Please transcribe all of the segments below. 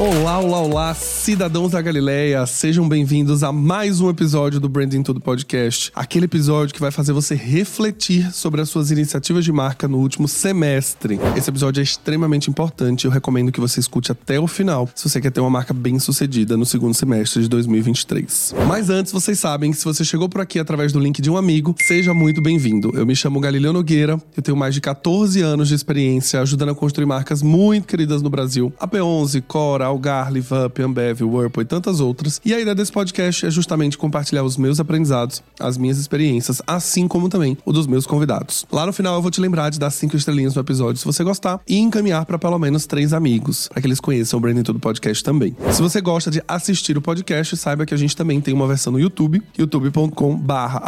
Olá, olá, olá, cidadãos da Galileia, sejam bem-vindos a mais um episódio do Branding Tudo Podcast. Aquele episódio que vai fazer você refletir sobre as suas iniciativas de marca no último semestre. Esse episódio é extremamente importante, eu recomendo que você escute até o final, se você quer ter uma marca bem sucedida no segundo semestre de 2023. Mas antes, vocês sabem que se você chegou por aqui através do link de um amigo, seja muito bem-vindo. Eu me chamo Galileu Nogueira, eu tenho mais de 14 anos de experiência ajudando a construir marcas muito queridas no Brasil. A P11, Cora, Algarve, Vup, Ambev, Whirlpool e tantas outras. E a ideia desse podcast é justamente compartilhar os meus aprendizados, as minhas experiências, assim como também o dos meus convidados. Lá no final eu vou te lembrar de dar cinco estrelinhas no episódio se você gostar e encaminhar para pelo menos três amigos, para que eles conheçam o Branding Tudo Podcast também. Se você gosta de assistir o podcast, saiba que a gente também tem uma versão no YouTube, youtube.com barra.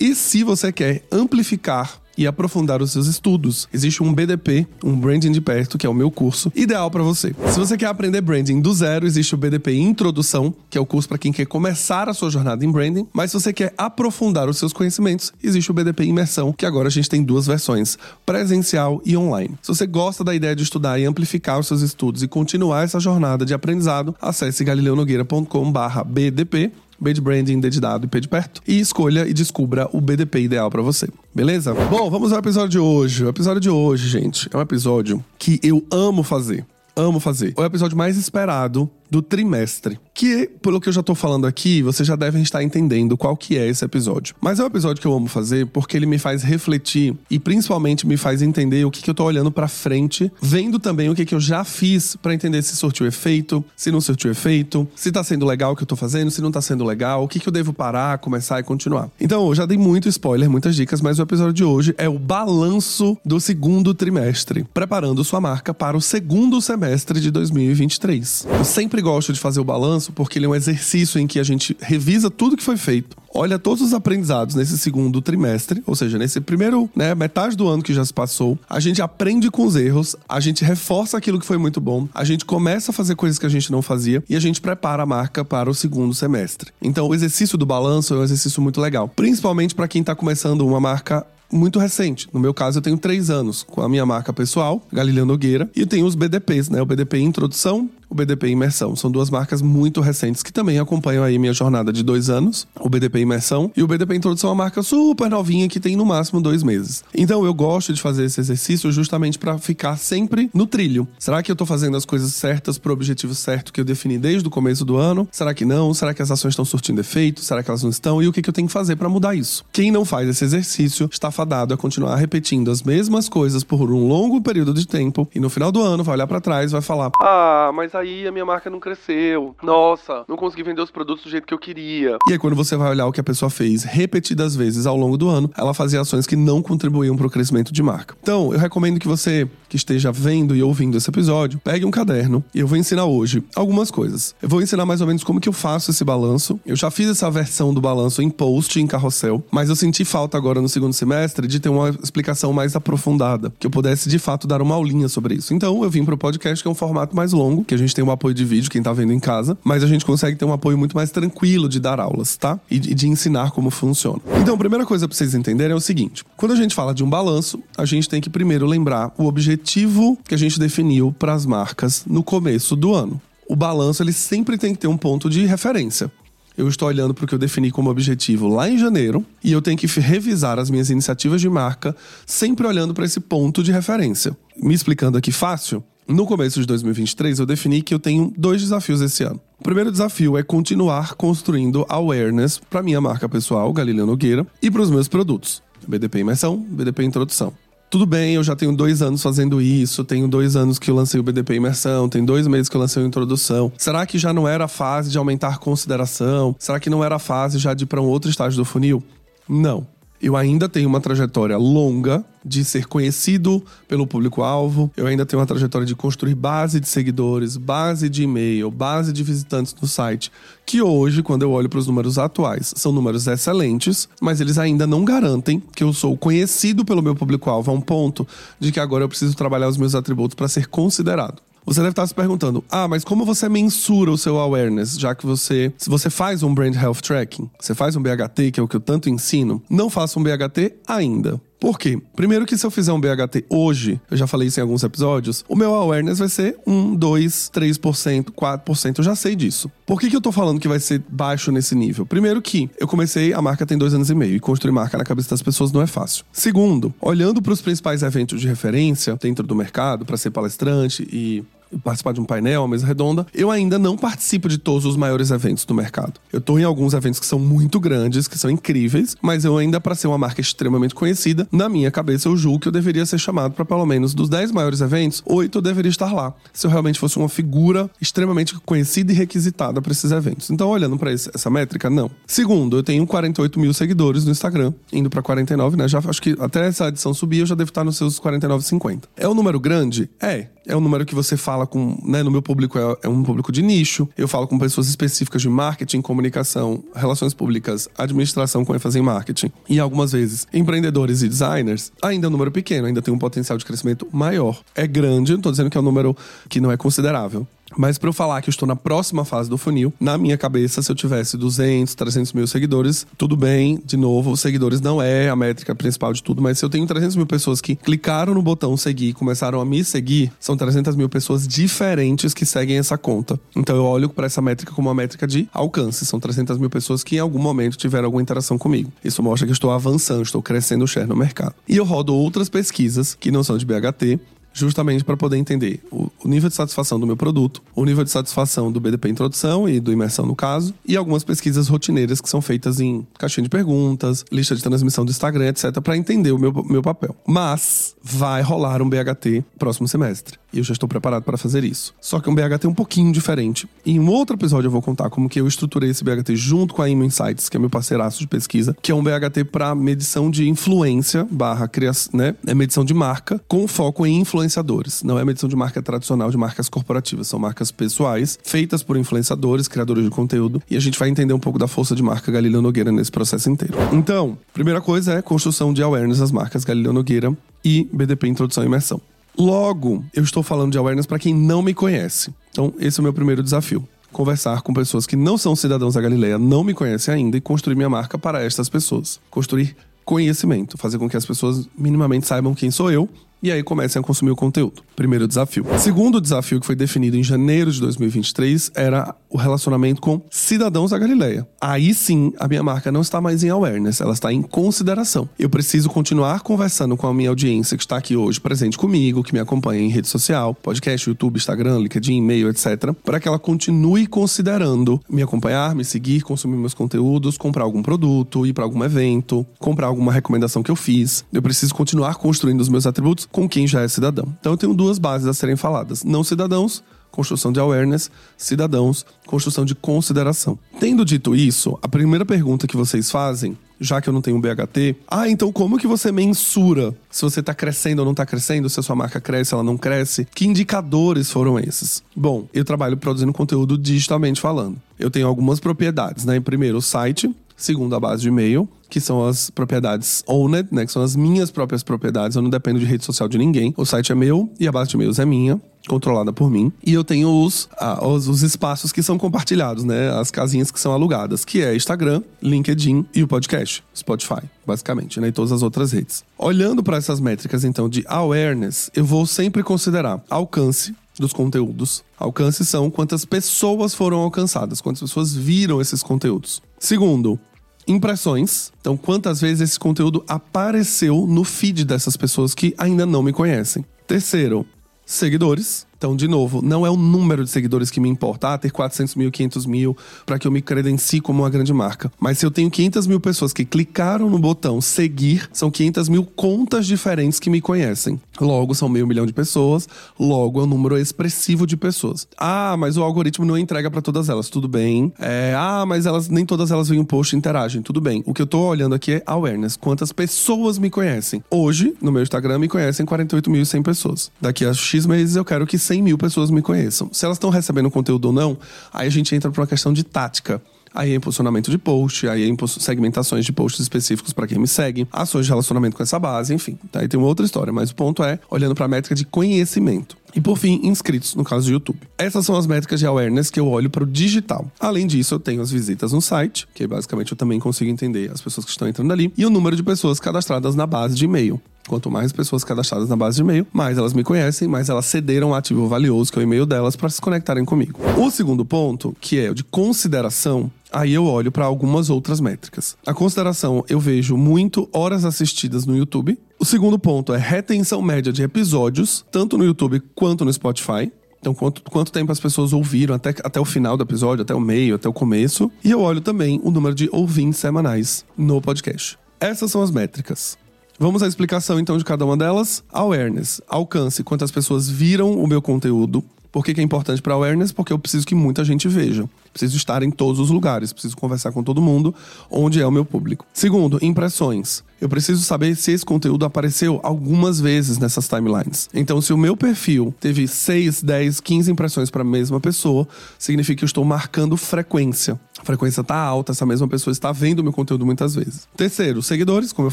E se você quer amplificar e aprofundar os seus estudos. Existe um BDP, um Branding de Perto, que é o meu curso, ideal para você. Se você quer aprender branding do zero, existe o BDP Introdução, que é o curso para quem quer começar a sua jornada em branding. Mas se você quer aprofundar os seus conhecimentos, existe o BDP Imersão, que agora a gente tem duas versões, presencial e online. Se você gosta da ideia de estudar e amplificar os seus estudos e continuar essa jornada de aprendizado, acesse galileonogueira.com/bdp B de branding, de dado e P de perto. E escolha e descubra o BDP ideal para você. Beleza? Bom, vamos ao episódio de hoje. O episódio de hoje, gente, é um episódio que eu amo fazer. Amo fazer. É o episódio mais esperado do trimestre. Que, pelo que eu já tô falando aqui, vocês já devem estar entendendo qual que é esse episódio. Mas é um episódio que eu amo fazer porque ele me faz refletir e principalmente me faz entender o que, que eu tô olhando para frente, vendo também o que, que eu já fiz para entender se surtiu efeito, se não surtiu efeito, se tá sendo legal o que eu tô fazendo, se não tá sendo legal, o que, que eu devo parar, começar e continuar. Então, eu já dei muito spoiler, muitas dicas, mas o episódio de hoje é o balanço do segundo trimestre, preparando sua marca para o segundo semestre de 2023. Eu sempre gosto de fazer o balanço porque ele é um exercício em que a gente revisa tudo que foi feito, olha todos os aprendizados nesse segundo trimestre, ou seja, nesse primeiro, né, metade do ano que já se passou, a gente aprende com os erros, a gente reforça aquilo que foi muito bom, a gente começa a fazer coisas que a gente não fazia e a gente prepara a marca para o segundo semestre. Então, o exercício do balanço é um exercício muito legal, principalmente para quem está começando uma marca muito recente. No meu caso, eu tenho três anos com a minha marca pessoal, Galileu Nogueira, e eu tenho os BDPs, né? O BDP Introdução o BDP Imersão. São duas marcas muito recentes que também acompanham aí minha jornada de dois anos. O BDP Imersão e o BDP Introdução é uma marca super novinha que tem no máximo dois meses. Então eu gosto de fazer esse exercício justamente para ficar sempre no trilho. Será que eu tô fazendo as coisas certas pro objetivo certo que eu defini desde o começo do ano? Será que não? Será que as ações estão surtindo efeito? Será que elas não estão? E o que, que eu tenho que fazer para mudar isso? Quem não faz esse exercício está fadado a continuar repetindo as mesmas coisas por um longo período de tempo e no final do ano vai olhar para trás vai falar: Ah, mas aí a minha marca não cresceu. Nossa, não consegui vender os produtos do jeito que eu queria. E aí, quando você vai olhar o que a pessoa fez repetidas vezes ao longo do ano, ela fazia ações que não contribuíam para o crescimento de marca. Então, eu recomendo que você que esteja vendo e ouvindo esse episódio, pegue um caderno e eu vou ensinar hoje algumas coisas. Eu vou ensinar mais ou menos como que eu faço esse balanço. Eu já fiz essa versão do balanço em post, em carrossel, mas eu senti falta agora no segundo semestre de ter uma explicação mais aprofundada, que eu pudesse de fato dar uma aulinha sobre isso. Então, eu vim para o podcast, que é um formato mais longo, que a gente tem um apoio de vídeo, quem tá vendo em casa, mas a gente consegue ter um apoio muito mais tranquilo de dar aulas, tá? E de, de ensinar como funciona. Então, a primeira coisa para vocês entenderem é o seguinte: quando a gente fala de um balanço, a gente tem que primeiro lembrar o objetivo que a gente definiu para as marcas no começo do ano. O balanço ele sempre tem que ter um ponto de referência eu estou olhando para o que eu defini como objetivo lá em janeiro e eu tenho que revisar as minhas iniciativas de marca sempre olhando para esse ponto de referência. Me explicando aqui fácil, no começo de 2023, eu defini que eu tenho dois desafios esse ano. O primeiro desafio é continuar construindo awareness para minha marca pessoal, Galileu Nogueira, e para os meus produtos, BDP Imersão, BDP Introdução. Tudo bem, eu já tenho dois anos fazendo isso, tenho dois anos que eu lancei o BDP Imersão, tem dois meses que eu lancei a Introdução. Será que já não era a fase de aumentar consideração? Será que não era a fase já de ir para um outro estágio do funil? Não eu ainda tenho uma trajetória longa de ser conhecido pelo público-alvo, eu ainda tenho uma trajetória de construir base de seguidores, base de e-mail, base de visitantes no site, que hoje, quando eu olho para os números atuais, são números excelentes, mas eles ainda não garantem que eu sou conhecido pelo meu público-alvo a um ponto de que agora eu preciso trabalhar os meus atributos para ser considerado. Você deve estar se perguntando: "Ah, mas como você mensura o seu awareness, já que você, se você faz um brand health tracking, você faz um BHT, que é o que eu tanto ensino, não faça um BHT ainda. Por quê? Primeiro que se eu fizer um BHT hoje, eu já falei isso em alguns episódios, o meu awareness vai ser 1, 2, 3%, 4%, eu já sei disso. Por que, que eu tô falando que vai ser baixo nesse nível? Primeiro que eu comecei, a marca tem dois anos e meio, e construir marca na cabeça das pessoas não é fácil. Segundo, olhando para os principais eventos de referência dentro do mercado, para ser palestrante e participar de um painel, uma mesa redonda, eu ainda não participo de todos os maiores eventos do mercado. Eu tô em alguns eventos que são muito grandes, que são incríveis, mas eu ainda, para ser uma marca extremamente conhecida, na minha cabeça eu julgo que eu deveria ser chamado para pelo menos dos 10 maiores eventos, 8 eu deveria estar lá. Se eu realmente fosse uma figura extremamente conhecida e requisitada para esses eventos. Então, olhando para essa métrica, não. Segundo, eu tenho 48 mil seguidores no Instagram, indo para 49, né? Já acho que até essa edição subir eu já devo estar nos seus 49, 50. É um número grande? É. É um número que você fala com, né, no meu público é, é, um público de nicho. Eu falo com pessoas específicas de marketing, comunicação, relações públicas, administração com ênfase em marketing e algumas vezes empreendedores e designers. Ainda é um número pequeno, ainda tem um potencial de crescimento maior. É grande, não tô dizendo que é um número que não é considerável. Mas para eu falar que eu estou na próxima fase do funil, na minha cabeça, se eu tivesse 200, 300 mil seguidores, tudo bem. De novo, seguidores não é a métrica principal de tudo, mas se eu tenho 300 mil pessoas que clicaram no botão seguir e começaram a me seguir, são 300 mil pessoas diferentes que seguem essa conta. Então eu olho para essa métrica como uma métrica de alcance. São 300 mil pessoas que em algum momento tiveram alguma interação comigo. Isso mostra que eu estou avançando, estou crescendo o share no mercado. E eu rodo outras pesquisas que não são de BHT, justamente para poder entender o, o, nível de satisfação do meu produto, o nível de satisfação do BDP Introdução e do Imersão no caso, e algumas pesquisas rotineiras que são feitas em caixinha de perguntas, lista de transmissão do Instagram, etc, para entender o meu, meu papel. Mas vai rolar um BHT próximo semestre. Eu já estou preparado para fazer isso. Só que um BHT um pouquinho diferente. E em um outro episódio eu vou contar como que eu estruturei esse BHT junto com a Imo Insights, que é meu parceiraço de pesquisa, que é um BHT para medição de influência barra criação, né? É medição de marca com foco em influenciadores. Não é medição de marca tradicional de marcas corporativas, são marcas pessoais feitas por influenciadores, criadores de conteúdo, e a gente vai entender um pouco da força de marca Galileu Nogueira nesse processo inteiro. Então, primeira coisa é construção de awareness das marcas Galileu Nogueira e BDP Introdução e Imersão. Logo, eu estou falando de awareness para quem não me conhece. Então, esse é o meu primeiro desafio. Conversar com pessoas que não são cidadãos da Galileia, não me conhecem ainda e construir minha marca para estas pessoas. Construir conhecimento, fazer com que as pessoas minimamente saibam quem sou eu e aí comecem a consumir o conteúdo. Primeiro desafio. Segundo desafio que foi definido em janeiro de 2023 era o relacionamento com cidadãos da Galileia. Aí sim, a minha marca não está mais em awareness, ela está em consideração. Eu preciso continuar conversando com a minha audiência que está aqui hoje presente comigo, que me acompanha em rede social, podcast, YouTube, Instagram, LinkedIn, e-mail, etc, para que ela continue considerando me acompanhar, me seguir, consumir meus conteúdos, comprar algum produto, ir para algum evento, comprar alguma recomendação que eu fiz. Eu preciso continuar construindo os meus atributos com quem já é cidadão. Então eu tenho duas bases a serem faladas: não cidadãos, construção de awareness, cidadãos, construção de consideração. Tendo dito isso, a primeira pergunta que vocês fazem, já que eu não tenho BHT, ah, então como que você mensura se você está crescendo ou não está crescendo, se a sua marca cresce, ela não cresce? Que indicadores foram esses? Bom, eu trabalho produzindo conteúdo digitalmente falando. Eu tenho algumas propriedades, né? Primeiro, o site, segundo a base de e-mail, que são as propriedades owned, né, que são as minhas próprias propriedades, eu não dependo de rede social de ninguém. O site é meu e a base de e-mails é minha, controlada por mim. E eu tenho os, ah, os, os, espaços que são compartilhados, né, as casinhas que são alugadas, que é Instagram, LinkedIn e o podcast, Spotify, basicamente, né, e todas as outras redes. Olhando para essas métricas, então, de awareness, eu vou sempre considerar alcance, dos conteúdos. Alcance são quantas pessoas foram alcançadas, quantas pessoas viram esses conteúdos. Segundo, impressões. Então, quantas vezes esse conteúdo apareceu no feed dessas pessoas que ainda não me conhecem. Terceiro, seguidores. Então, de novo, não é o número de seguidores que me importa, ah, ter 400 mil, 500 mil, para que eu me credencie como uma grande marca. Mas se eu tenho 500 mil pessoas que clicaram no botão seguir, são 500 mil contas diferentes que me conhecem. Logo, são meio milhão de pessoas, logo é um número expressivo de pessoas. Ah, mas o algoritmo não entrega para todas elas, tudo bem. É, ah, mas elas nem todas elas veem um post e interagem, tudo bem. O que eu tô olhando aqui é awareness, quantas pessoas me conhecem. Hoje, no meu Instagram, me conhecem 48.100 pessoas. Daqui a X meses eu quero que 100 mil pessoas me conheçam. Se elas estão recebendo conteúdo ou não, aí a gente entra para uma questão de tática. Aí é impulsionamento de post, aí é segmentações de posts específicos para quem me segue, ações de relacionamento com essa base, enfim. Aí tem uma outra história, mas o ponto é olhando para a métrica de conhecimento. E por fim, inscritos, no caso do YouTube. Essas são as métricas de awareness que eu olho para o digital. Além disso, eu tenho as visitas no site, que basicamente eu também consigo entender as pessoas que estão entrando ali, e o número de pessoas cadastradas na base de e-mail. Quanto mais pessoas cadastradas na base de e-mail, mais elas me conhecem, mais elas cederam um ativo valioso, que é o e-mail delas, para se conectarem comigo. O segundo ponto, que é o de consideração, aí eu olho para algumas outras métricas. A consideração, eu vejo muito horas assistidas no YouTube. O segundo ponto é retenção média de episódios, tanto no YouTube quanto no Spotify. Então, quanto, quanto tempo as pessoas ouviram até, até o final do episódio, até o meio, até o começo. E eu olho também o número de ouvintes semanais no podcast. Essas são as métricas. Vamos à explicação então de cada uma delas. Awareness, alcance, quantas pessoas viram o meu conteúdo. Por que, que é importante para awareness? Porque eu preciso que muita gente veja. Preciso estar em todos os lugares, preciso conversar com todo mundo onde é o meu público. Segundo, impressões. Eu preciso saber se esse conteúdo apareceu algumas vezes nessas timelines. Então, se o meu perfil teve 6, 10, 15 impressões para a mesma pessoa, significa que eu estou marcando frequência. A frequência está alta, essa mesma pessoa está vendo o meu conteúdo muitas vezes. Terceiro, seguidores, como eu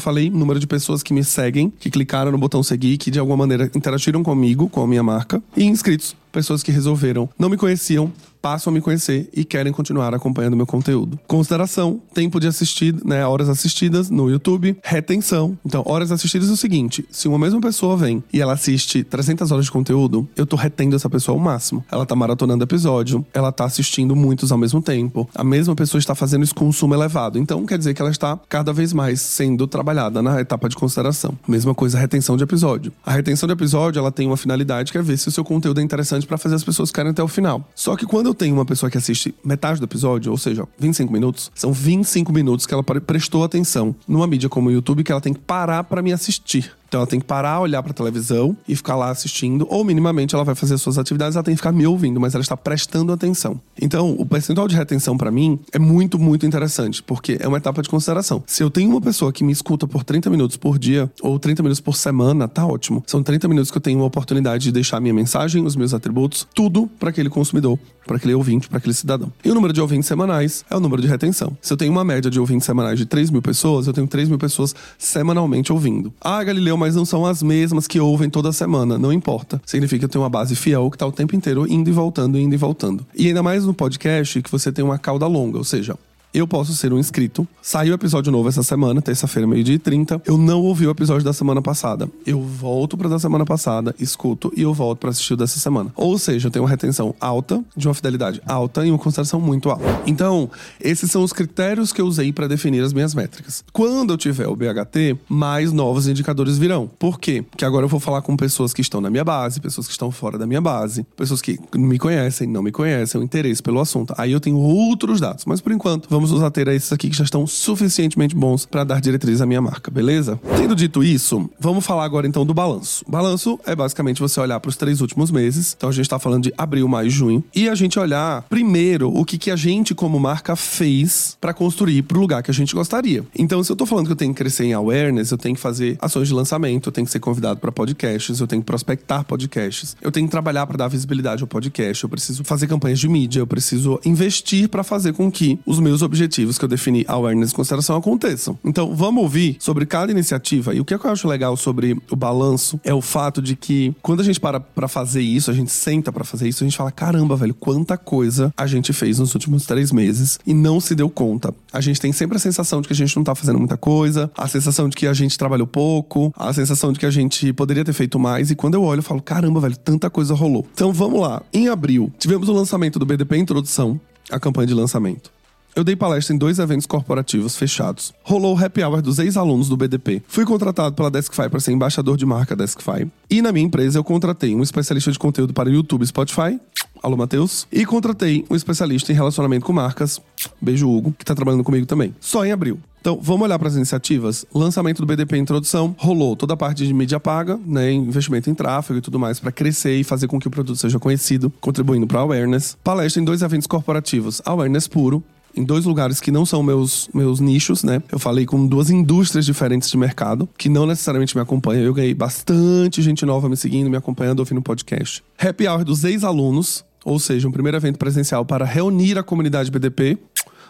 falei, número de pessoas que me seguem, que clicaram no botão seguir, que de alguma maneira interagiram comigo, com a minha marca. E inscritos, pessoas que resolveram, não me conheciam, passam a me conhecer e querem continuar acompanhando meu conteúdo. Consideração, tempo de assistir, né, horas assistidas no YouTube, retenção. Então, horas assistidas é o seguinte, se uma mesma pessoa vem e ela assiste 300 horas de conteúdo, eu tô retendo essa pessoa ao máximo. Ela tá maratonando episódio, ela tá assistindo muitos ao mesmo tempo. A mesma pessoa está fazendo esse consumo elevado. Então, quer dizer que ela está cada vez mais sendo trabalhada na etapa de consideração. Mesma coisa, retenção de episódio. A retenção de episódio, ela tem uma finalidade que é ver se o seu conteúdo é interessante para fazer as pessoas ficarem até o final. Só que quando eu tenho uma pessoa que assiste metade do episódio, ou seja, 25 minutos, são 25 minutos que ela prestou atenção numa mídia como o YouTube que ela tem que parar para me assistir. Então ela tem que parar, olhar pra televisão e ficar lá assistindo, ou minimamente ela vai fazer suas atividades, ela tem que ficar me ouvindo, mas ela está prestando atenção. Então, o percentual de retenção para mim é muito, muito interessante, porque é uma etapa de consideração. Se eu tenho uma pessoa que me escuta por 30 minutos por dia, ou 30 minutos por semana, tá ótimo. São 30 minutos que eu tenho uma oportunidade de deixar minha mensagem, os meus atributos, tudo para aquele consumidor, para aquele ouvinte, para aquele cidadão. E o número de ouvintes semanais é o número de retenção. Se eu tenho uma média de ouvintes semanais de 3 mil pessoas, eu tenho 3 mil pessoas semanalmente ouvindo. Ah, Galileu, mas não são as mesmas que ouvem toda semana. Não importa. Significa que tenho uma base fiel que tá o tempo inteiro indo e voltando, indo e voltando. E ainda mais no podcast que você tem uma cauda longa, ou seja, eu posso ser um inscrito. Saiu o episódio novo essa semana, terça-feira, meio-dia e 30. Eu não ouvi o episódio da semana passada. Eu volto para da semana passada, escuto e eu volto para assistir o dessa semana. Ou seja, eu tenho uma retenção alta, de uma fidelidade alta e uma consideração muito alta. Então, esses são os critérios que eu usei para definir as minhas métricas. Quando eu tiver o BHT, mais novos indicadores virão. Por quê? Porque agora eu vou falar com pessoas que estão na minha base, pessoas que estão fora da minha base, pessoas que me conhecem, não me conhecem, o interesse pelo assunto. Aí eu tenho outros dados. Mas por enquanto, vamos vamos nos ater a esses aqui que já estão suficientemente bons para dar diretriz à minha marca, beleza? Tendo dito isso, vamos falar agora então do balanço. Balanço é basicamente você olhar para os três últimos meses. Então a gente está falando de abril, maio e junho. E a gente olhar primeiro o que, que a gente, como marca, fez para construir para o lugar que a gente gostaria. Então, se eu tô falando que eu tenho que crescer em awareness, eu tenho que fazer ações de lançamento, eu tenho que ser convidado para podcasts, eu tenho que prospectar podcasts, eu tenho que trabalhar para dar visibilidade ao podcast, eu preciso fazer campanhas de mídia, eu preciso investir para fazer com que os meus objetivos objetivos que eu defini awareness e consideração aconteçam. Então, vamos ouvir sobre cada iniciativa. E o que eu acho legal sobre o balanço é o fato de que quando a gente para pra fazer isso, a gente senta para fazer isso, a gente fala: caramba, velho, quanta coisa a gente fez nos últimos três meses e não se deu conta. A gente tem sempre a sensação de que a gente não tá fazendo muita coisa, a sensação de que a gente trabalhou pouco, a sensação de que a gente poderia ter feito mais. E quando eu olho, eu falo: caramba, velho, tanta coisa rolou. Então vamos lá. Em abril, tivemos o lançamento do BDP Introdução, a campanha de lançamento. Eu dei palestra em dois eventos corporativos fechados. Rolou o happy hour dos ex-alunos do BDP. Fui contratado pela Deskfy para ser embaixador de marca Deskfy. E na minha empresa eu contratei um especialista de conteúdo para YouTube e Spotify. Alô, Matheus. E contratei um especialista em relacionamento com marcas. Beijo, Hugo, que está trabalhando comigo também. Só em abril. Então, vamos olhar para as iniciativas. Lançamento do BDP Introdução, rolou toda a parte de mídia paga, né, investimento em tráfego e tudo mais para crescer e fazer com que o produto seja conhecido, contribuindo para awareness. Palestra em dois eventos corporativos, awareness puro, em dois lugares que não são meus, meus nichos, né? Eu falei com duas indústrias diferentes de mercado, que não necessariamente me acompanham. Eu ganhei bastante gente nova me seguindo, me acompanhando, ouvindo podcast. Happy Hour dos ex-alunos, ou seja, um primeiro evento presencial para reunir a comunidade BDP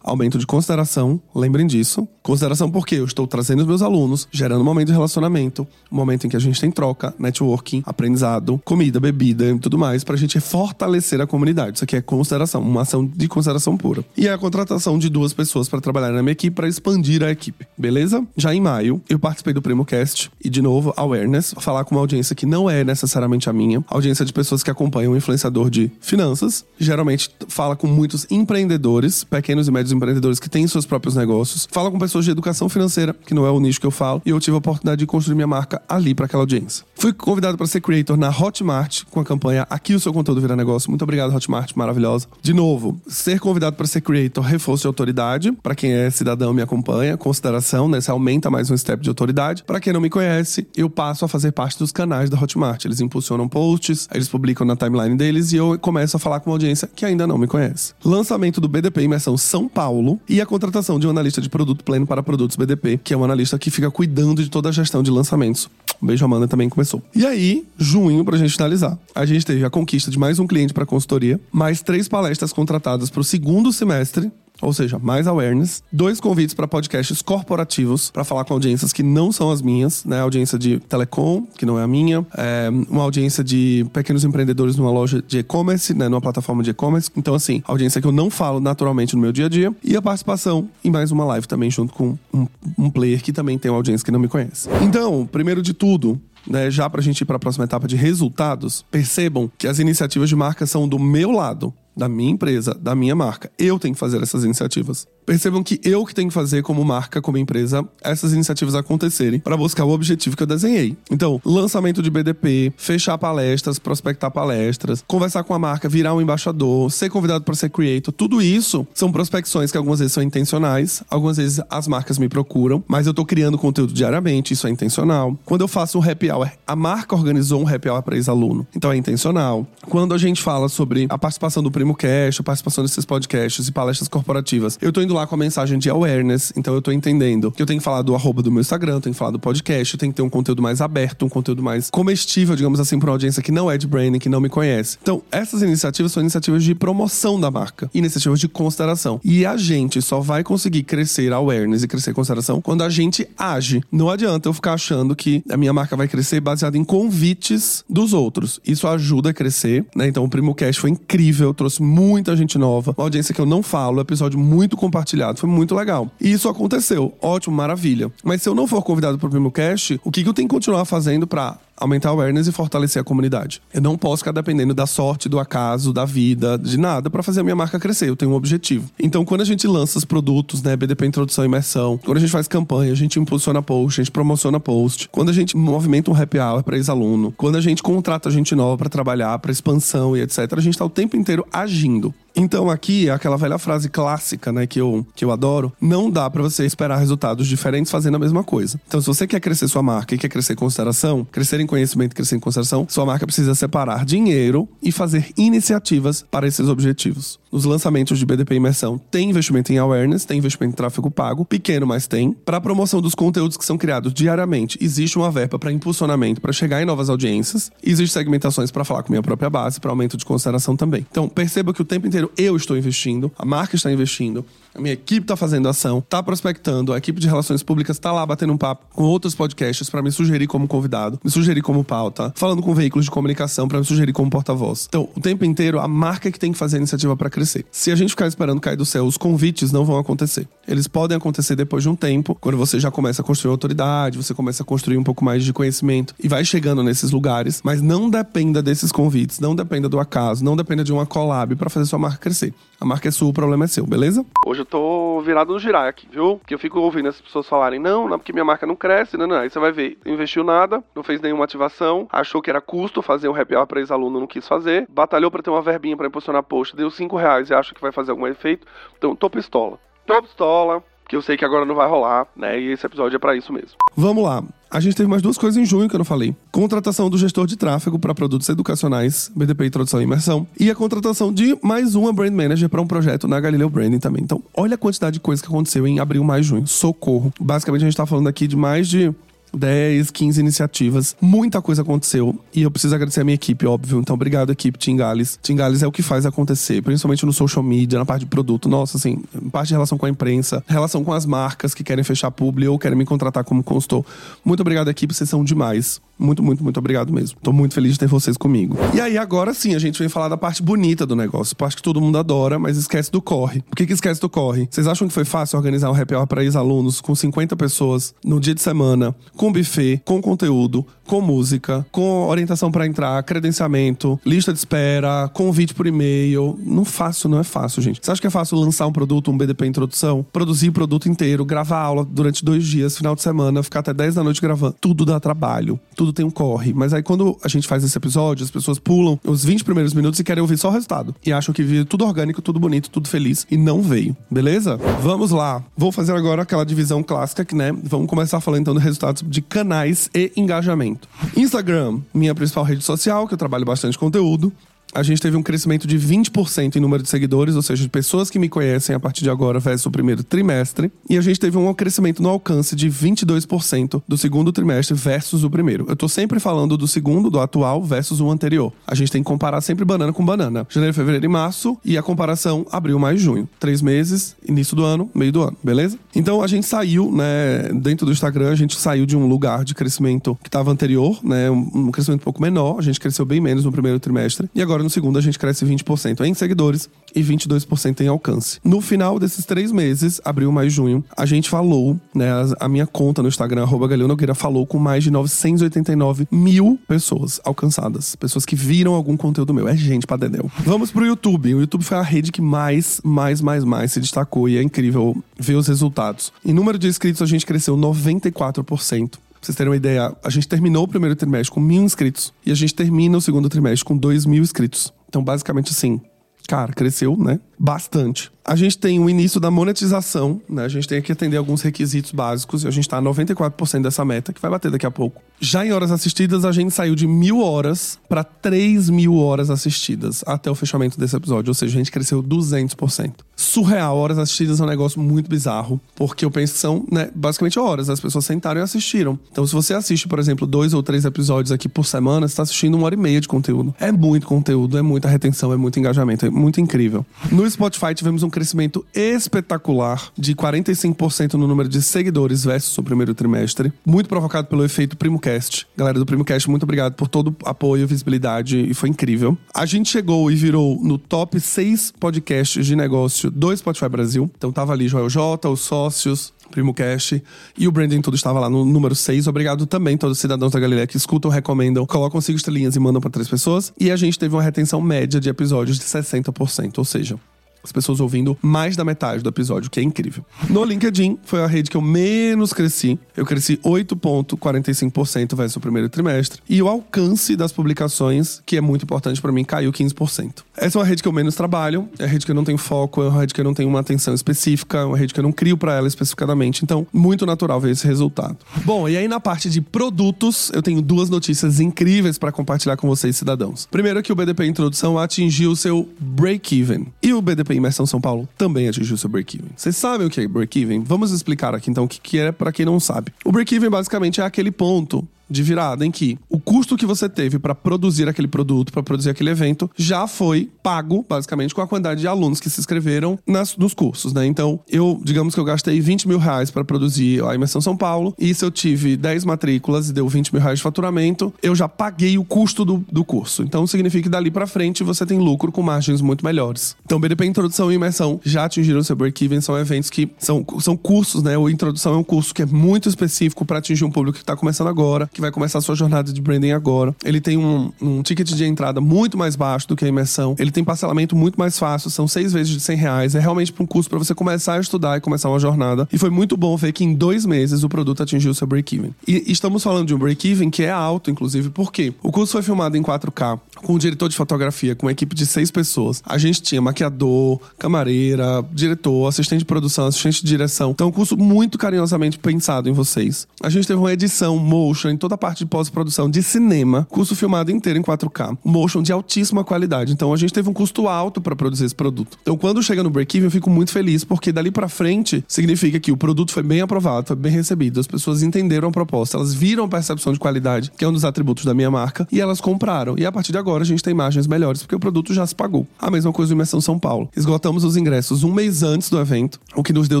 aumento de consideração, lembrem disso. Consideração porque eu estou trazendo os meus alunos, gerando um momento de relacionamento, um momento em que a gente tem troca, networking, aprendizado, comida, bebida e tudo mais, pra gente fortalecer a comunidade. Isso aqui é consideração, uma ação de consideração pura. E é a contratação de duas pessoas para trabalhar na minha equipe para expandir a equipe, beleza? Já em maio, eu participei do Primo Cast e, de novo, awareness, falar com uma audiência que não é necessariamente a minha, audiência de pessoas que acompanham um influenciador de finanças, geralmente fala com muitos empreendedores, pequenos e médios empreendedores que têm seus próprios negócios, fala com pessoas de educação financeira, que não é o nicho que eu falo, e eu tive a oportunidade de construir minha marca ali para aquela audiência. Fui convidado para ser creator na Hotmart com a campanha Aqui o seu conteúdo vira negócio. Muito obrigado, Hotmart, maravilhosa. De novo, ser convidado para ser creator reforço de autoridade, para quem é cidadão me acompanha, consideração, né? Você aumenta mais um step de autoridade. Para quem não me conhece, eu passo a fazer parte dos canais da Hotmart. Eles impulsionam posts, eles publicam na timeline deles e eu começo a falar com uma audiência que ainda não me conhece. Lançamento do BDP Imersão São Paulo e a contratação de um analista de produto pleno para produtos BDP, que é um analista que fica cuidando de toda a gestão de lançamentos. Um beijo, Amanda, também começou. E aí, junho, pra gente finalizar, a gente teve a conquista de mais um cliente para consultoria, mais três palestras contratadas para o segundo semestre ou seja, mais awareness. Dois convites para podcasts corporativos para falar com audiências que não são as minhas, né? Audiência de telecom, que não é a minha, é uma audiência de pequenos empreendedores numa loja de e-commerce, né? Numa plataforma de e-commerce. Então, assim, audiência que eu não falo naturalmente no meu dia a dia. E a participação em mais uma live também, junto com um, um player que também tem uma audiência que não me conhece. Então, primeiro de tudo, né, já para a gente ir para a próxima etapa de resultados, percebam que as iniciativas de marca são do meu lado da minha empresa, da minha marca. Eu tenho que fazer essas iniciativas. Percebam que eu que tenho que fazer como marca, como empresa, essas iniciativas acontecerem para buscar o objetivo que eu desenhei. Então, lançamento de BDP, fechar palestras, prospectar palestras, conversar com a marca, virar um embaixador, ser convidado para ser creator, tudo isso são prospecções que algumas vezes são intencionais, algumas vezes as marcas me procuram, mas eu tô criando conteúdo diariamente, isso é intencional. Quando eu faço um happy hour, a marca organizou um happy hour para ex-aluno, então é intencional. Quando a gente fala sobre a participação do Primo Primo Cast, a participação desses podcasts e palestras corporativas, eu tô indo lá com a mensagem de awareness, então eu tô entendendo que eu tenho que falar do arroba do meu Instagram, tenho que falar do podcast, eu tenho que ter um conteúdo mais aberto, um conteúdo mais comestível, digamos assim, para uma audiência que não é de branding, que não me conhece. Então, essas iniciativas são iniciativas de promoção da marca, iniciativas de consideração. E a gente só vai conseguir crescer awareness e crescer consideração quando a gente age. Não adianta eu ficar achando que a minha marca vai crescer baseada em convites dos outros. Isso ajuda a crescer, né? Então, o Primo Cast foi incrível, trouxe muita gente nova, uma audiência que eu não falo, episódio muito compartilhado, foi muito legal. E isso aconteceu, ótimo, maravilha. Mas se eu não for convidado pro Primo Cast, o que, que eu tenho que continuar fazendo para aumentar a awareness e fortalecer a comunidade. Eu não posso ficar dependendo da sorte, do acaso, da vida, de nada para fazer a minha marca crescer. Eu tenho um objetivo. Então, quando a gente lança os produtos, né, BDP Introdução e Imersão, quando a gente faz campanha, a gente impulsiona post, a gente promociona post, quando a gente movimenta um happy hour para ex-aluno, quando a gente contrata gente nova para trabalhar, para expansão e etc, a gente tá o tempo inteiro agindo. Então aqui aquela velha frase clássica, né, que eu, que eu adoro. Não dá para você esperar resultados diferentes fazendo a mesma coisa. Então se você quer crescer sua marca e quer crescer em consideração, crescer em conhecimento crescer em consideração, sua marca precisa separar dinheiro e fazer iniciativas para esses objetivos. Nos lançamentos de BDP Imersão tem investimento em awareness, tem investimento em tráfego pago, pequeno, mas tem. Para a promoção dos conteúdos que são criados diariamente, existe uma verba para impulsionamento, para chegar em novas audiências. Existem segmentações para falar com minha própria base, para aumento de consideração também. Então perceba que o tempo inteiro eu estou investindo, a marca está investindo, a minha equipe está fazendo ação, está prospectando, a equipe de relações públicas está lá batendo um papo com outros podcasts para me sugerir como convidado, me sugerir como pauta, falando com veículos de comunicação para me sugerir como porta-voz. Então, o tempo inteiro, a marca é que tem que fazer a iniciativa para crescer. Se a gente ficar esperando cair do céu, os convites não vão acontecer. Eles podem acontecer depois de um tempo, quando você já começa a construir autoridade, você começa a construir um pouco mais de conhecimento e vai chegando nesses lugares, mas não dependa desses convites, não dependa do acaso, não dependa de uma collab para fazer sua marca crescer. A marca é sua, o problema é seu, beleza? Hoje eu tô virado no girac, viu? Que eu fico ouvindo as pessoas falarem, não, não, porque minha marca não cresce, não, não. Aí você vai ver, investiu nada, não fez nenhuma ativação, achou que era custo fazer um happy hour pra ex-aluno, não quis fazer, batalhou para ter uma verbinha para impulsionar post, deu 5 reais e acha que vai fazer algum efeito. Então, tô pistola. Tô pistola, que eu sei que agora não vai rolar, né? E esse episódio é para isso mesmo. Vamos lá. A gente teve mais duas coisas em junho que eu não falei. Contratação do gestor de tráfego para produtos educacionais, BDP Introdução e Imersão. E a contratação de mais uma brand manager para um projeto na Galileu Branding também. Então, olha a quantidade de coisas que aconteceu em abril, mais junho. Socorro. Basicamente, a gente tá falando aqui de mais de 10, 15 iniciativas. Muita coisa aconteceu. E eu preciso agradecer a minha equipe, óbvio. Então, obrigado, equipe Tingales. Tingales é o que faz acontecer, principalmente no social media, na parte de produto. Nossa, assim, parte de relação com a imprensa, relação com as marcas que querem fechar publi ou querem me contratar como consultor. Muito obrigado, equipe. Vocês são demais. Muito, muito, muito obrigado mesmo. Tô muito feliz de ter vocês comigo. E aí, agora sim, a gente vem falar da parte bonita do negócio. Parte que todo mundo adora, mas esquece do corre. O que que esquece do corre? Vocês acham que foi fácil organizar um happy hour para ex-alunos com 50 pessoas no dia de semana, com buffet, com conteúdo, com música, com orientação para entrar, credenciamento, lista de espera, convite por e-mail? Não fácil, não é fácil, gente. Você acha que é fácil lançar um produto, um BDP introdução, produzir o produto inteiro, gravar aula durante dois dias, final de semana, ficar até 10 da noite gravando? Tudo dá trabalho. Tudo tem um corre. Mas aí quando a gente faz esse episódio, as pessoas pulam os 20 primeiros minutos e querem ouvir só o resultado. E acham que veio tudo orgânico, tudo bonito, tudo feliz. E não veio. Beleza? Vamos lá. Vou fazer agora aquela divisão clássica que, né? Vamos começar falando então dos resultados de canais e engajamento. Instagram, minha principal rede social, que eu trabalho bastante conteúdo a gente teve um crescimento de 20% em número de seguidores, ou seja, de pessoas que me conhecem a partir de agora versus o primeiro trimestre. E a gente teve um crescimento no alcance de 22% do segundo trimestre versus o primeiro. Eu tô sempre falando do segundo, do atual, versus o anterior. A gente tem que comparar sempre banana com banana. Janeiro, fevereiro e março, e a comparação abril, maio e junho. Três meses, início do ano, meio do ano, beleza? Então a gente saiu, né, dentro do Instagram, a gente saiu de um lugar de crescimento que estava anterior, né, um crescimento um pouco menor. A gente cresceu bem menos no primeiro trimestre. E agora Agora, no segundo, a gente cresce 20% em seguidores e 22% em alcance. No final desses três meses, abril, maio e junho, a gente falou, né? A, minha conta no Instagram, arroba Nogueira, falou com mais de 989 mil pessoas alcançadas. Pessoas que viram algum conteúdo meu. É gente pra dedéu. Vamos pro YouTube. O YouTube foi a rede que mais, mais, mais, mais se destacou e é incrível ver os resultados. Em número de inscritos, a gente cresceu 94%. Pra vocês terem uma ideia, a gente terminou o primeiro trimestre com mil inscritos e a gente termina o segundo trimestre com dois mil inscritos. Então, basicamente assim, cara, cresceu, né? Bastante. A gente tem o início da monetização, né? A gente tem que atender alguns requisitos básicos e a gente tá a 94% dessa meta, que vai bater daqui a pouco. Já em horas assistidas, a gente saiu de mil horas para 3 mil horas assistidas até o fechamento desse episódio, ou seja, a gente cresceu 200%. Surreal, horas assistidas é um negócio muito bizarro, porque eu penso que são, né, basicamente horas, as pessoas sentaram e assistiram. Então, se você assiste, por exemplo, dois ou três episódios aqui por semana, você tá assistindo uma hora e meia de conteúdo. É muito conteúdo, é muita retenção, é muito engajamento, é muito incrível. No Spotify tivemos um um crescimento espetacular de 45% no número de seguidores versus o primeiro trimestre, muito provocado pelo efeito PrimoCast. Galera do PrimoCast, muito obrigado por todo o apoio, visibilidade e foi incrível. A gente chegou e virou no top 6 podcasts de negócio do Spotify Brasil. Então tava ali Joel J, os sócios, Primo Cash. E o Branding Tudo estava lá no número 6. Obrigado também todos os cidadãos da Galileia que escutam, recomendam, colocam cinco estrelinhas e mandam para três pessoas. E a gente teve uma retenção média de episódios de 60%, ou seja, as pessoas ouvindo mais da metade do episódio, que é incrível. No LinkedIn, foi a rede que eu menos cresci. Eu cresci 8,45% versus o primeiro trimestre. E o alcance das publicações, que é muito importante para mim, caiu 15%. Essa é uma rede que eu menos trabalho, é uma rede que eu não tenho foco, é uma rede que eu não tenho uma atenção específica, é uma rede que eu não crio para ela especificadamente. Então, muito natural ver esse resultado. Bom, e aí na parte de produtos, eu tenho duas notícias incríveis para compartilhar com vocês, cidadãos. Primeiro, que o BDP Introdução atingiu o seu break-even. E o BDP Imersão São Paulo também atingiu seu break-even. Vocês sabem o que é break-even? Vamos explicar aqui então o que é para quem não sabe. O break-even basicamente é aquele ponto de virada em que o custo que você teve para produzir aquele produto, para produzir aquele evento, já foi pago, basicamente, com a quantidade de alunos que se inscreveram nas, nos cursos, né? Então, eu, digamos que eu gastei 20 mil reais para produzir a Imersão São Paulo, e se eu tive 10 matrículas e deu 20 mil reais de faturamento, eu já paguei o custo do, do curso. Então, significa que dali para frente você tem lucro com margens muito melhores. Então, BDP Introdução e Imersão já atingiram seu break-even, são eventos que são, são cursos, né? O Introdução é um curso que é muito específico para atingir um público que está começando agora, que vai começar sua jornada de branding agora. Ele tem um, um ticket de entrada muito mais baixo do que a imersão. Ele tem parcelamento muito mais fácil, são seis vezes de 100 reais. É realmente para um curso para você começar a estudar e começar uma jornada. E foi muito bom ver que em dois meses o produto atingiu seu break-even. E estamos falando de um break-even que é alto, inclusive, porque o curso foi filmado em 4K, com o diretor de fotografia, com uma equipe de seis pessoas. A gente tinha maquiador, camareira, diretor, assistente de produção, assistente de direção. Então, um curso muito carinhosamente pensado em vocês. A gente teve uma edição motion em toda toda a parte de pós-produção de cinema, curso filmado inteiro em 4K, motion de altíssima qualidade. Então a gente teve um custo alto para produzir esse produto. Então quando chega no break-even, eu fico muito feliz, porque dali para frente significa que o produto foi bem aprovado, foi bem recebido, as pessoas entenderam a proposta, elas viram a percepção de qualidade, que é um dos atributos da minha marca, e elas compraram. E a partir de agora a gente tem imagens melhores, porque o produto já se pagou. A mesma coisa do Imersão São Paulo. Esgotamos os ingressos um mês antes do evento, o que nos deu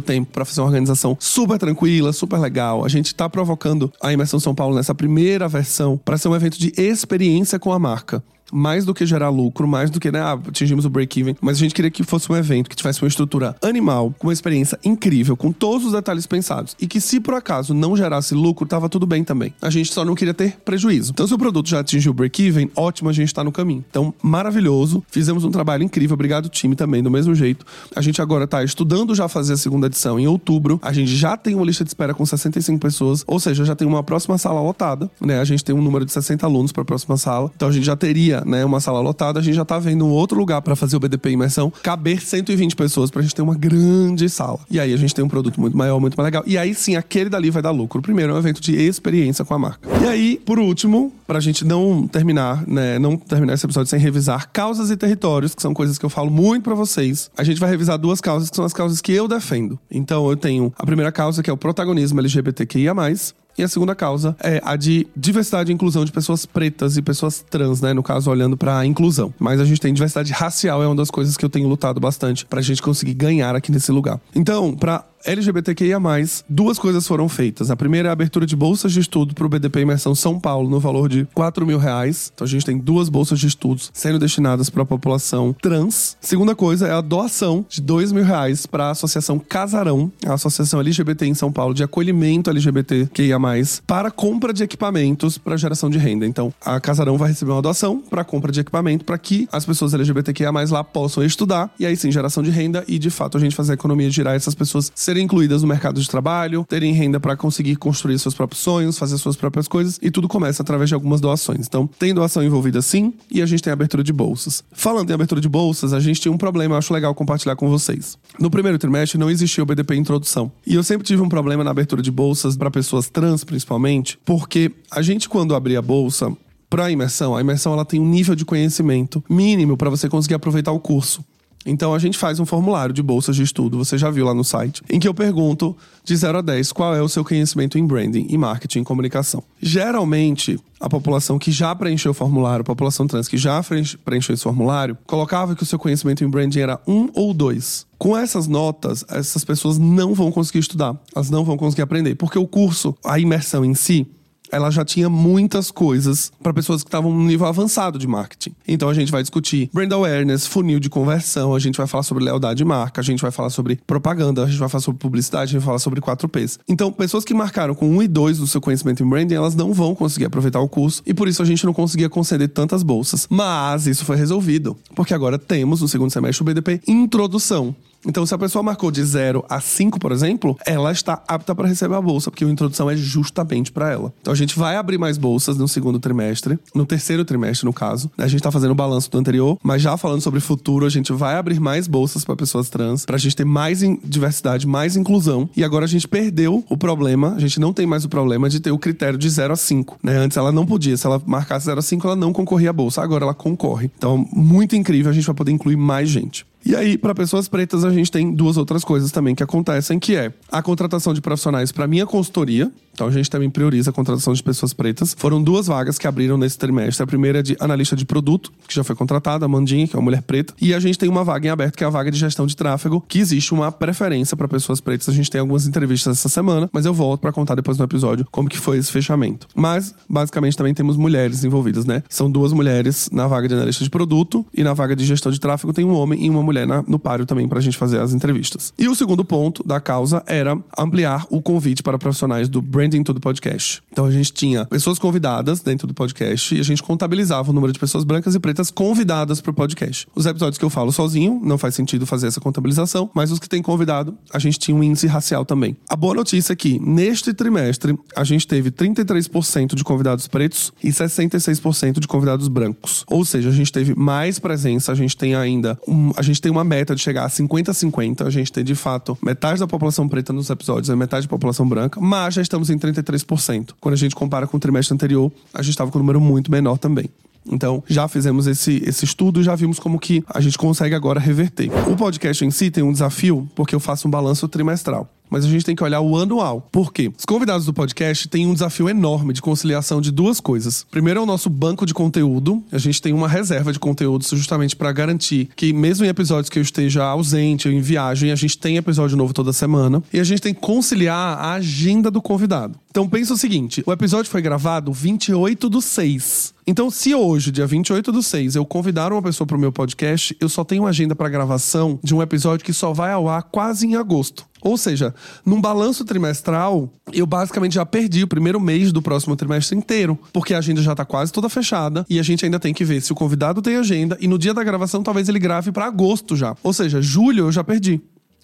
tempo para fazer uma organização super tranquila, super legal. A gente tá provocando a Imersão São Paulo nessa primeira versão para ser um evento de experiência com a marca mais do que gerar lucro, mais do que, né, ah, atingimos o break-even, mas a gente queria que fosse um evento que tivesse uma estrutura animal, com uma experiência incrível, com todos os detalhes pensados, e que se por acaso não gerasse lucro, tava tudo bem também. A gente só não queria ter prejuízo. Então, se o produto já atingiu o break-even, ótimo, a gente tá no caminho. Então, maravilhoso, fizemos um trabalho incrível, obrigado time também, do mesmo jeito. A gente agora tá estudando já fazer a segunda edição em outubro, a gente já tem uma lista de espera com 65 pessoas, ou seja, já tem uma próxima sala lotada, né? A gente tem um número de 60 alunos para a próxima sala, então a gente já teria né, uma sala lotada, a gente já tá vendo um outro lugar para fazer o BDP imersão, caber 120 pessoas pra gente ter uma grande sala. E aí a gente tem um produto muito maior, muito mais legal. E aí sim, aquele dali vai dar lucro. Primeiro é um evento de experiência com a marca. E aí, por último, pra gente não terminar, né, não terminar esse episódio sem revisar causas e territórios, que são coisas que eu falo muito para vocês. A gente vai revisar duas causas que são as causas que eu defendo. Então eu tenho a primeira causa que é o protagonismo LGBTQIA+, e a segunda causa é a de diversidade e inclusão de pessoas pretas e pessoas trans, né? No caso, olhando para inclusão. Mas a gente tem diversidade racial, é uma das coisas que eu tenho lutado bastante pra gente conseguir ganhar aqui nesse lugar. Então, para LGBTQIA+, duas coisas foram feitas. A primeira é a abertura de bolsas de estudo para o BDP Imersão São Paulo, no valor de 4 mil reais. Então a gente tem duas bolsas de estudos sendo destinadas para a população trans. Segunda coisa é a doação de 2 mil reais para a Associação Casarão, a Associação LGBT em São Paulo de acolhimento LGBTQIA+, para compra de equipamentos para geração de renda. Então a Casarão vai receber uma doação para compra de equipamento para que as pessoas LGBTQIA+, lá possam estudar e aí sim geração de renda e de fato a gente fazer a economia girar essas pessoas serem incluídas no mercado de trabalho, terem renda para conseguir construir seus próprios sonhos, fazer suas próprias coisas, e tudo começa através de algumas doações. Então, tem doação envolvida sim, e a gente tem abertura de bolsas. Falando em abertura de bolsas, a gente tinha um problema, acho legal compartilhar com vocês. No primeiro trimestre não existia o BDP introdução. E eu sempre tive um problema na abertura de bolsas para pessoas trans, principalmente, porque a gente quando abria a bolsa, para a imersão, a imersão ela tem um nível de conhecimento mínimo para você conseguir aproveitar o curso. Então a gente faz um formulário de bolsas de estudo, você já viu lá no site, em que eu pergunto de 0 a 10 qual é o seu conhecimento em branding, em marketing, em comunicação. Geralmente, a população que já preencheu o formulário, a população trans que já preencheu esse formulário, colocava que o seu conhecimento em branding era um ou dois. Com essas notas, essas pessoas não vão conseguir estudar, elas não vão conseguir aprender, porque o curso, a imersão em si, ela já tinha muitas coisas para pessoas que estavam no nível avançado de marketing. Então a gente vai discutir brand awareness, funil de conversão, a gente vai falar sobre lealdade de marca, a gente vai falar sobre propaganda, a gente vai falar sobre publicidade, a gente vai falar sobre 4Ps. Então, pessoas que marcaram com 1 e 2 do seu conhecimento em branding, elas não vão conseguir aproveitar o curso e por isso a gente não conseguia conceder tantas bolsas. Mas isso foi resolvido, porque agora temos no segundo semestre o BDP Introdução. Então, se a pessoa marcou de 0 a 5, por exemplo, ela está apta para receber a bolsa, porque a introdução é justamente para ela. Então, a gente vai abrir mais bolsas no segundo trimestre, no terceiro trimestre, no caso. A gente está fazendo o balanço do anterior, mas já falando sobre futuro, a gente vai abrir mais bolsas para pessoas trans, para a gente ter mais diversidade, mais inclusão. E agora a gente perdeu o problema, a gente não tem mais o problema de ter o critério de 0 a 5. Né? Antes ela não podia, se ela marcasse 0 a 5, ela não concorria à bolsa. Agora ela concorre. Então, muito incrível, a gente vai poder incluir mais gente. E aí, para pessoas pretas, a gente tem duas outras coisas também que acontecem, que é a contratação de profissionais para minha consultoria. Então a gente também prioriza a contratação de pessoas pretas. Foram duas vagas que abriram nesse trimestre. A primeira é de analista de produto, que já foi contratada, a Mandinha, que é uma mulher preta. E a gente tem uma vaga em aberto, que é a vaga de gestão de tráfego, que existe uma preferência para pessoas pretas. A gente tem algumas entrevistas essa semana, mas eu volto para contar depois no episódio como que foi esse fechamento. Mas, basicamente, também temos mulheres envolvidas, né? São duas mulheres na vaga de analista de produto e na vaga de gestão de tráfego tem um homem e uma mulher na, no páreo também para a gente fazer as entrevistas. E o segundo ponto da causa era ampliar o convite para profissionais do Branding Todo Podcast. Então a gente tinha pessoas convidadas dentro do podcast e a gente contabilizava o número de pessoas brancas e pretas convidadas para o podcast. Os episódios que eu falo sozinho, não faz sentido fazer essa contabilização, mas os que tem convidado, a gente tinha um índice racial também. A boa notícia é que neste trimestre a gente teve 33% de convidados pretos e 66% de convidados brancos. Ou seja, a gente teve mais presença, a gente tem ainda um, a gente tem uma meta de chegar a 50 a 50, a gente tem de fato metade da população preta nos episódios e metade da população branca, mas já estamos em 33%. Quando a gente compara com o trimestre anterior, a gente estava com um número muito menor também. Então, já fizemos esse, esse estudo e já vimos como que a gente consegue agora reverter. O podcast em si tem um desafio, porque eu faço um balanço trimestral mas a gente tem que olhar o anual. Por quê? Os convidados do podcast têm um desafio enorme de conciliação de duas coisas. Primeiro é o nosso banco de conteúdo. A gente tem uma reserva de conteúdo justamente para garantir que, mesmo em episódios que eu esteja ausente ou em viagem, a gente tem episódio novo toda semana. E a gente tem que conciliar a agenda do convidado. Então pensa o seguinte: o episódio foi gravado 28 do 6. Então, se hoje, dia 28 do 6, eu convidar uma pessoa para o meu podcast, eu só tenho agenda para gravação de um episódio que só vai ao ar quase em agosto. Ou seja, num balanço trimestral, eu basicamente já perdi o primeiro mês do próximo trimestre inteiro, porque a agenda já tá quase toda fechada e a gente ainda tem que ver se o convidado tem agenda e no dia da gravação talvez ele grave para agosto já. Ou seja, julho eu já perdi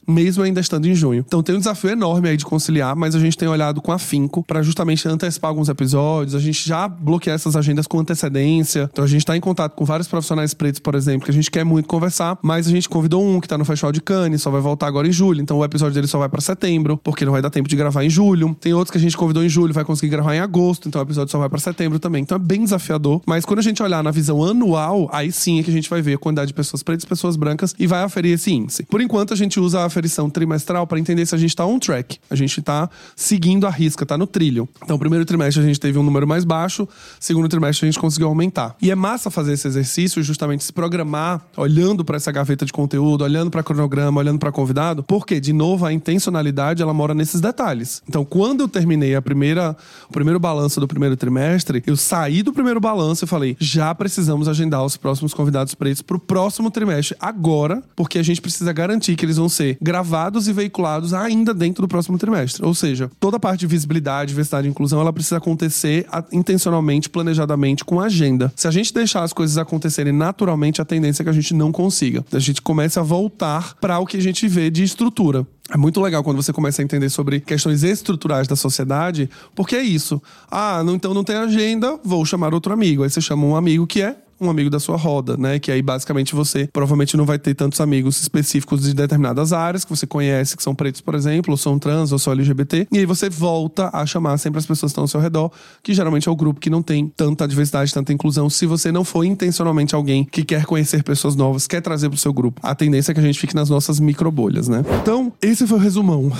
mesmo ainda estando em junho. Então tem um desafio enorme aí de conciliar, mas a gente tem olhado com afinco para justamente antecipar alguns episódios. A gente já bloqueia essas agendas com antecedência. Então a gente está em contato com vários profissionais pretos, por exemplo, que a gente quer muito conversar, mas a gente convidou um que está no Festival de Cannes, só vai voltar agora em julho. Então o episódio dele só vai para setembro, porque não vai dar tempo de gravar em julho. Tem outros que a gente convidou em julho, vai conseguir gravar em agosto, então o episódio só vai para setembro também. Então é bem desafiador, mas quando a gente olhar na visão anual, aí sim é que a gente vai ver a quantidade de pessoas pretas pessoas brancas e vai aferir esse índice. Por enquanto a gente usa a aferição trimestral para entender se a gente está on track. A gente está seguindo a risca, está no trilho. Então, primeiro trimestre a gente teve um número mais baixo, segundo trimestre a gente conseguiu aumentar. E é massa fazer esse exercício, justamente se programar, olhando para essa gaveta de conteúdo, olhando para cronograma, olhando para convidado, porque, de novo, a intencionalidade ela mora nesses detalhes. Então, quando eu terminei a primeira, o primeiro balanço do primeiro trimestre, eu saí do primeiro balanço e falei: já precisamos agendar os próximos convidados pretos para o próximo trimestre agora, porque a gente precisa garantir que eles vão ser gravados e veiculados ainda dentro do próximo trimestre. Ou seja, toda a parte de visibilidade, diversidade e inclusão, ela precisa acontecer intencionalmente, planejadamente, com agenda. Se a gente deixar as coisas acontecerem naturalmente, a tendência é que a gente não consiga. A gente comece a voltar para o que a gente vê de estrutura. É muito legal quando você começa a entender sobre questões estruturais da sociedade, porque é isso. Ah, não, então não tem agenda, vou chamar outro amigo. Aí você chama um amigo que é um amigo da sua roda, né? Que aí basicamente você provavelmente não vai ter tantos amigos específicos de determinadas áreas que você conhece, que são pretos, por exemplo, ou são trans, ou são LGBT. E aí você volta a chamar sempre as pessoas que estão ao seu redor, que geralmente é o grupo que não tem tanta diversidade, tanta inclusão. Se você não for intencionalmente alguém que quer conhecer pessoas novas, quer trazer pro seu grupo, a tendência é que a gente fique nas nossas microbolhas, né? Então, esse foi o resumão.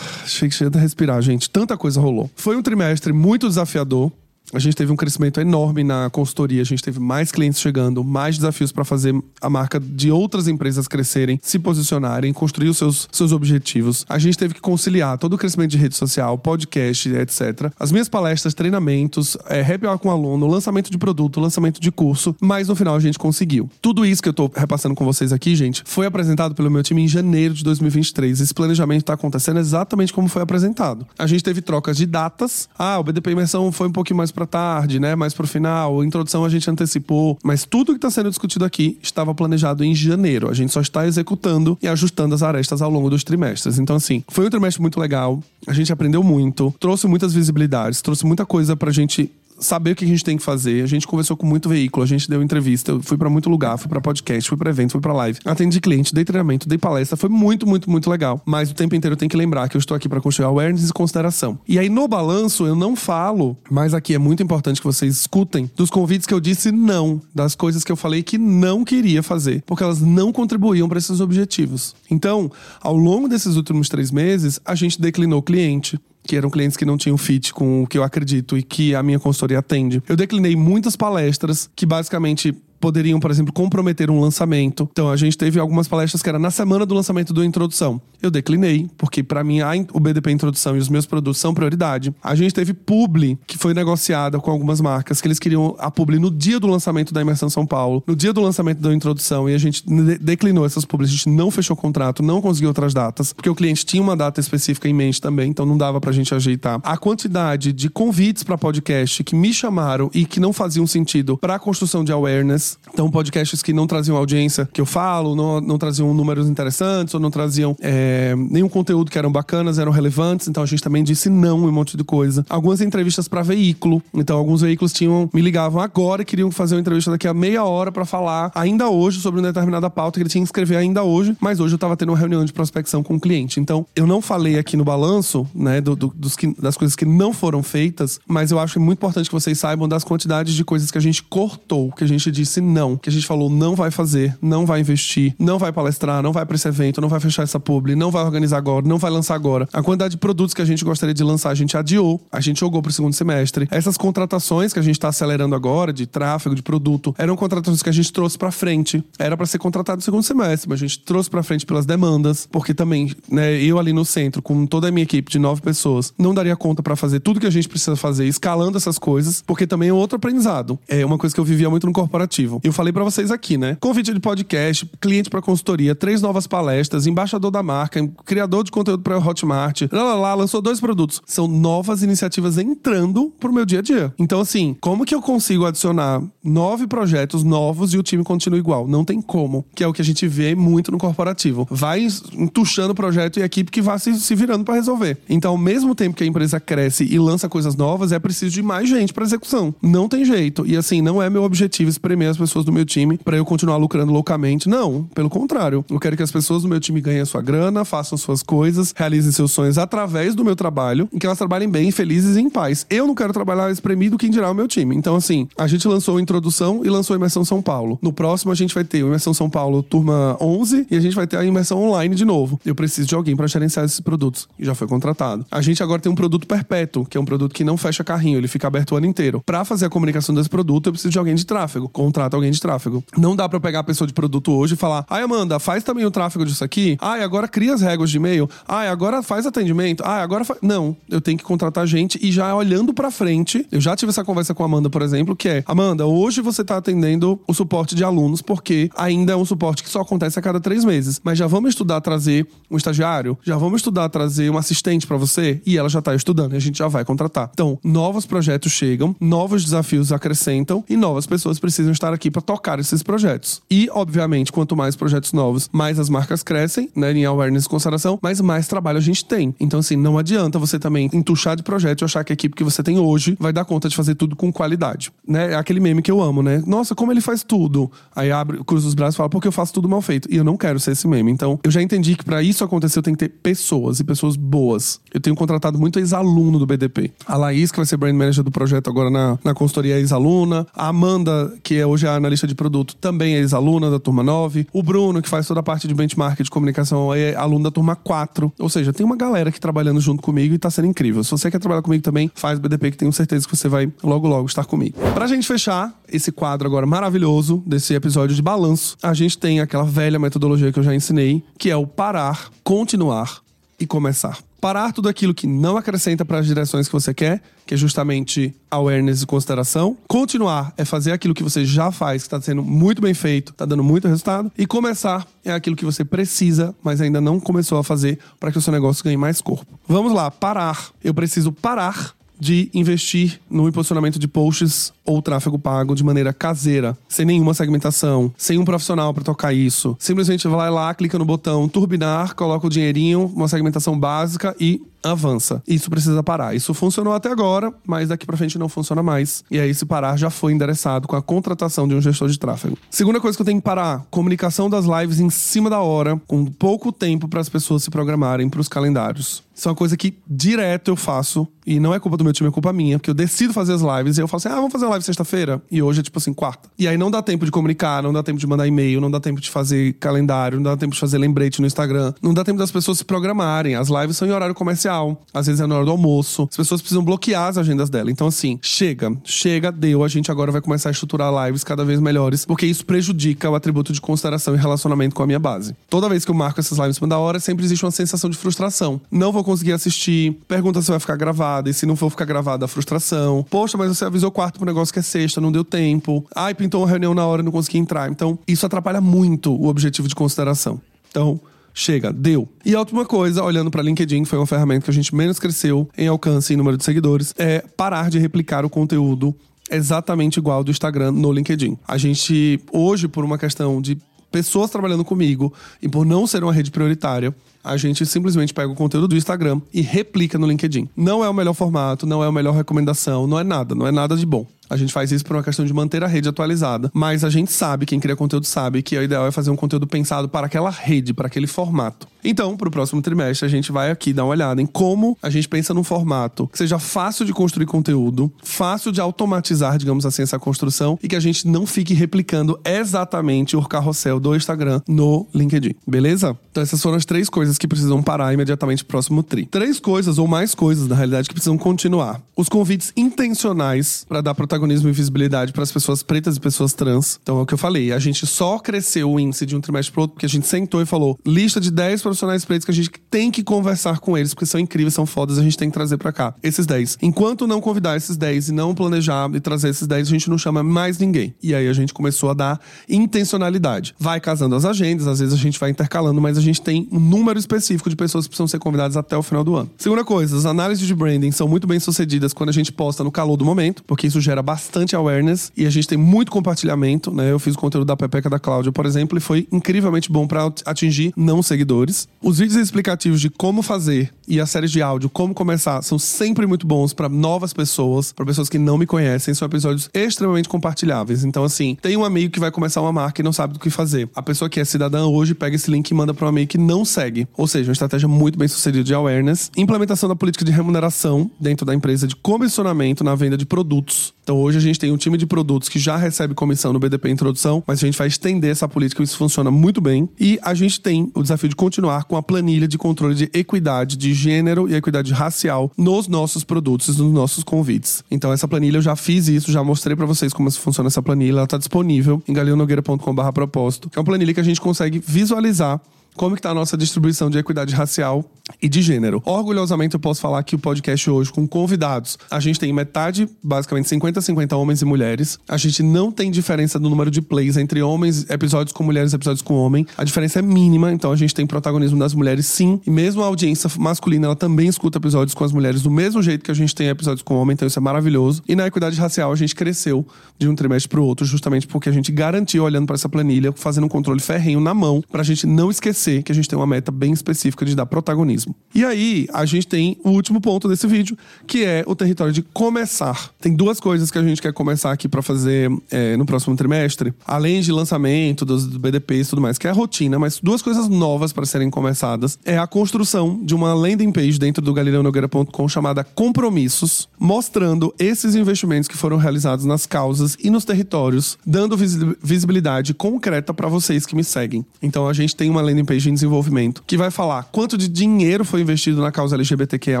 Chega de respirar, gente. Tanta coisa rolou. Foi um trimestre muito desafiador a gente teve um crescimento enorme na consultoria, a gente teve mais clientes chegando, mais desafios para fazer a marca de outras empresas crescerem, se posicionarem, construir os seus, seus objetivos. A gente teve que conciliar todo o crescimento de rede social, podcast, etc. As minhas palestras, treinamentos, é, happy hour com aluno, lançamento de produto, lançamento de curso, mas no final a gente conseguiu. Tudo isso que eu tô repassando com vocês aqui, gente, foi apresentado pelo meu time em janeiro de 2023. Esse planejamento tá acontecendo exatamente como foi apresentado. A gente teve trocas de datas. Ah, o BDP Imersão foi um pouquinho mais para tarde, né? Mais pro final. A introdução a gente antecipou. Mas tudo que está sendo discutido aqui estava planejado em janeiro. A gente só está executando e ajustando as arestas ao longo dos trimestres. Então, assim, foi um trimestre muito legal. A gente aprendeu muito, trouxe muitas visibilidades, trouxe muita coisa pra gente saber o que a gente tem que fazer. A gente conversou com muito veículo, a gente deu entrevista, fui para muito lugar, fui para podcast, fui para evento, fui para live. Atendi cliente, dei treinamento, dei palestra, foi muito, muito, muito legal. Mas o tempo inteiro eu tenho que lembrar que eu estou aqui para construir awareness e consideração. E aí no balanço eu não falo, mas aqui é muito importante que vocês escutem dos convites que eu disse não, das coisas que eu falei que não queria fazer, porque elas não contribuíam para esses objetivos. Então, ao longo desses últimos três meses, a gente declinou cliente, que eram clientes que não tinham fit com o que eu acredito e que a minha consultoria atende. Eu declinei muitas palestras que basicamente poderiam, por exemplo, comprometer um lançamento. Então, a gente teve algumas palestras que era na semana do lançamento do introdução. Eu declinei, porque para mim o BDP introdução e os meus produtos são prioridade. A gente teve publi que foi negociada com algumas marcas que eles queriam a publi no dia do lançamento da imersão São Paulo, no dia do lançamento da introdução e a gente de declinou essas publi, a gente não fechou contrato, não conseguiu outras datas, porque o cliente tinha uma data específica em mente também, então não dava pra gente ajeitar. A quantidade de convites para podcast que me chamaram e que não faziam sentido para a construção de awareness Então, podcasts que não traziam audiência que eu falo, não, não traziam números interessantes, ou não traziam é, nenhum conteúdo que eram bacanas, eram relevantes. Então, a gente também disse não em um monte de coisa. Algumas entrevistas para veículo. Então, alguns veículos tinham me ligavam agora e queriam fazer uma entrevista daqui a meia hora para falar ainda hoje sobre uma determinada pauta que ele tinha que escrever ainda hoje, mas hoje eu tava tendo uma reunião de prospecção com o cliente. Então, eu não falei aqui no balanço, né, do, do, dos que, das coisas que não foram feitas, mas eu acho muito importante que vocês saibam das quantidades de coisas que a gente cortou, que a gente disse não, que a gente falou não vai fazer, não vai investir, não vai palestrar, não vai para esse evento, não vai fechar essa publi, não vai organizar agora, não vai lançar agora. A quantidade de produtos que a gente gostaria de lançar, a gente adiou, a gente jogou pro segundo semestre. Essas contratações que a gente tá acelerando agora, de tráfego, de produto, eram contratações que a gente trouxe para frente. Era para ser contratado no segundo semestre, mas a gente trouxe para frente pelas demandas, porque também, né, eu ali no centro, com toda a minha equipe de nove pessoas, não daria conta para fazer tudo que a gente precisa fazer, escalando essas coisas, porque também é outro aprendizado. É uma coisa que eu vivia muito no corporativo. Eu falei para vocês aqui, né? Convite de podcast, cliente para consultoria, três novas palestras, embaixador da marca, criador de conteúdo para Hotmart, lá, lá, lá, lançou dois produtos. São novas iniciativas entrando pro meu dia a dia. Então, assim, como que eu consigo adicionar nove projetos novos e o time continua igual? Não tem como, que é o que a gente vê muito no corporativo. Vai entuchando projeto e equipe que vai se, se virando para resolver. Então, ao mesmo tempo que a empresa cresce e lança coisas novas, é preciso de mais gente para execução. Não tem jeito. E assim, não é meu objetivo espremer as pessoas do meu time para eu continuar lucrando loucamente. Não, pelo contrário. Eu quero que as pessoas do meu time ganhem a sua grana, façam suas coisas, realizem seus sonhos através do meu trabalho e que elas trabalhem bem, felizes e em paz. Eu não quero trabalhar espremido, quem dirá o meu time. Então, assim, a gente lançou a introdução e lançou a imersão São Paulo. No próximo, a gente vai ter a imersão São Paulo, turma 11, e a gente vai ter a imersão online de novo. Eu preciso de alguém para gerenciar esses produtos. E já foi contratado. A gente agora tem um produto perpétuo, que é um produto que não fecha carrinho, ele fica aberto o ano inteiro. Para fazer a comunicação desse produto, eu preciso de alguém de tráfego. Contrata alguém de tráfego. Não dá para pegar a pessoa de produto hoje e falar: ai, Amanda, faz também o tráfego disso aqui. Ai, agora cria as regras de e-mail. Ai, agora faz atendimento. Ai, agora faz. Não, eu tenho que contratar gente e já olhando para frente, eu já tive essa conversa com a Amanda, por exemplo, que é: Amanda, hoje você tá atendendo o suporte de alunos, porque ainda é um suporte que só acontece a cada três meses. Mas já vamos estudar trazer um estagiário? Já vamos estudar trazer um assistente para você? E ela já tá estudando e a gente já vai contratar. Então, novos projetos chegam, novos desafios acrescentam e novas pessoas precisam estar aqui para tocar esses projetos. E, obviamente, quanto mais projetos novos, mais as marcas crescem, né, em awareness e consideração, mas mais trabalho a gente tem. Então, assim, não adianta você também entuchar de projeto e achar que a equipe que você tem hoje vai dar conta de fazer tudo com qualidade. Né? É aquele meme que eu amo, né? Nossa, como ele faz tudo. Aí abre, cruza os braços e fala, porque eu faço tudo mal feito. E eu não quero ser esse meme. Então, eu já entendi que para isso acontecer, eu tenho que ter pessoas e pessoas boas. Eu tenho contratado muito ex-aluno do BDP. A Laís, que vai ser brand manager do projeto agora na, na consultoria, é ex-aluna. A Amanda, que é hoje a analista de produto, também é ex-aluna da turma 9. O Bruno, que faz toda a parte de benchmark de comunicação, é aluno da turma 4. Ou seja, tem uma galera que trabalhando junto comigo e tá sendo incrível. Se você quer trabalhar comigo também, faz BDP, que tenho certeza que você vai logo, logo estar comigo. Pra gente fechar esse quadro agora maravilhoso desse episódio de balanço, a gente tem aquela velha metodologia que eu já ensinei, que é o parar, continuar e começar. Parar tudo aquilo que não acrescenta para as direções que você quer, que é justamente awareness e consideração. Continuar é fazer aquilo que você já faz, que está sendo muito bem feito, está dando muito resultado. E começar é aquilo que você precisa, mas ainda não começou a fazer para que o seu negócio ganhe mais corpo. Vamos lá, parar. Eu preciso parar de investir no impulsionamento de posts ou tráfego pago de maneira caseira, sem nenhuma segmentação, sem um profissional para tocar isso. Simplesmente vai lá, clica no botão turbinar, coloca o dinheirinho, uma segmentação básica e avança. Isso precisa parar. Isso funcionou até agora, mas daqui para frente não funciona mais. E aí esse parar já foi endereçado com a contratação de um gestor de tráfego. Segunda coisa que eu tenho que parar, comunicação das lives em cima da hora, com pouco tempo para as pessoas se programarem para os calendários. Isso é uma coisa que direto eu faço e não é culpa do meu time, é culpa minha, porque eu decido fazer as lives e eu falo assim: "Ah, vamos fazer a live sexta-feira". E hoje é tipo assim, quarta. E aí não dá tempo de comunicar, não dá tempo de mandar e-mail, não dá tempo de fazer calendário, não dá tempo de fazer lembrete no Instagram, não dá tempo das pessoas se programarem. As lives são em horário comercial, às vezes é na hora do almoço. As pessoas precisam bloquear as agendas dela. Então assim, chega, chega, deu, a gente agora vai começar a estruturar lives cada vez melhores, porque isso prejudica o atributo de consideração e relacionamento com a minha base. Toda vez que eu marco essas lives da hora, sempre existe uma sensação de frustração. Não vou conseguir assistir, pergunta se vai ficar gravada, e se não for ficar gravada, a frustração. Poxa, mas você avisou quarto pro negócio que é sexta, não deu tempo. Ai, pintou uma reunião na hora e não consegui entrar. Então, isso atrapalha muito o objetivo de consideração. Então, Chega, deu. E a última coisa, olhando para LinkedIn, foi uma ferramenta que a gente menos cresceu em alcance e número de seguidores, é parar de replicar o conteúdo exatamente igual do Instagram no LinkedIn. A gente, hoje, por uma questão de pessoas trabalhando comigo e por não ser uma rede prioritária, a gente simplesmente pega o conteúdo do Instagram e replica no LinkedIn. Não é o melhor formato, não é a melhor recomendação, não é nada, não é nada de bom. A gente faz isso por uma questão de manter a rede atualizada, mas a gente sabe, quem cria conteúdo sabe que o ideal é fazer um conteúdo pensado para aquela rede, para aquele formato. Então, para o próximo trimestre, a gente vai aqui dar uma olhada em como a gente pensa num formato que seja fácil de construir conteúdo, fácil de automatizar, digamos assim, essa construção e que a gente não fique replicando exatamente o carrossel do Instagram no LinkedIn, beleza? Então, essas foram as três coisas que precisam parar imediatamente no próximo tri. Três coisas ou mais coisas, na realidade, que precisam continuar. Os convites intencionais para dar protagonismo e visibilidade para as pessoas pretas e pessoas trans. Então, é o que eu falei. A gente só cresceu o índice de um trimestre para outro porque a gente sentou e falou: lista de 10 profissionais pretos que a gente tem que conversar com eles, porque são incríveis, são fodas, a gente tem que trazer para cá. Esses 10. Enquanto não convidar esses 10 e não planejar e trazer esses 10, a gente não chama mais ninguém. E aí a gente começou a dar intencionalidade. Vai casando as agendas, às vezes a gente vai intercalando, mas a gente tem um número específico de pessoas que precisam ser convidadas até o final do ano. Segunda coisa, as análises de branding são muito bem sucedidas quando a gente posta no calor do momento, porque isso gera bastante awareness e a gente tem muito compartilhamento, né? Eu fiz o conteúdo da Pepeca da Cláudia, por exemplo, e foi incrivelmente bom para atingir não seguidores. Os vídeos explicativos de como fazer e as séries de áudio, como começar, são sempre muito bons para novas pessoas, para pessoas que não me conhecem. São episódios extremamente compartilháveis. Então, assim, tem um amigo que vai começar uma marca e não sabe do que fazer. A pessoa que é cidadã hoje pega esse link e manda para um amigo que não segue. Ou seja, uma estratégia muito bem sucedida de awareness. Implementação da política de remuneração dentro da empresa de comissionamento na venda de produtos. Então, hoje a gente tem um time de produtos que já recebe comissão no BDP Introdução, mas a gente vai estender essa política isso funciona muito bem. E a gente tem o desafio de continuar com a planilha de controle de equidade de gênero e equidade racial nos nossos produtos, nos nossos convites. Então, essa planilha eu já fiz isso, já mostrei para vocês como funciona essa planilha. Ela está disponível em galeonogueira.com/propósito, que é uma planilha que a gente consegue visualizar como está a nossa distribuição de equidade racial e de gênero. Orgulhosamente eu posso falar que o podcast hoje com convidados, a gente tem metade, basicamente 50 50 homens e mulheres. A gente não tem diferença no número de plays entre homens, episódios com mulheres, episódios com homem. A diferença é mínima, então a gente tem protagonismo das mulheres sim, e mesmo a audiência masculina, ela também escuta episódios com as mulheres do mesmo jeito que a gente tem episódios com homem, então isso é maravilhoso. E na equidade racial a gente cresceu de um trimestre para o outro, justamente porque a gente garantiu olhando para essa planilha, fazendo um controle ferrenho na mão, pra gente não esquecer que a gente tem uma meta bem específica de dar protagonismo. E aí, a gente tem o último ponto desse vídeo, que é o território de começar. Tem duas coisas que a gente quer começar aqui para fazer é, no próximo trimestre, além de lançamento dos BDPs e tudo mais, que é a rotina, mas duas coisas novas para serem começadas é a construção de uma landing page dentro do galileonogueira.com chamada Compromissos, mostrando esses investimentos que foram realizados nas causas e nos territórios, dando visibilidade concreta para vocês que me seguem. Então a gente tem uma landing em desenvolvimento, que vai falar quanto de dinheiro foi investido na causa LGBTQIA+,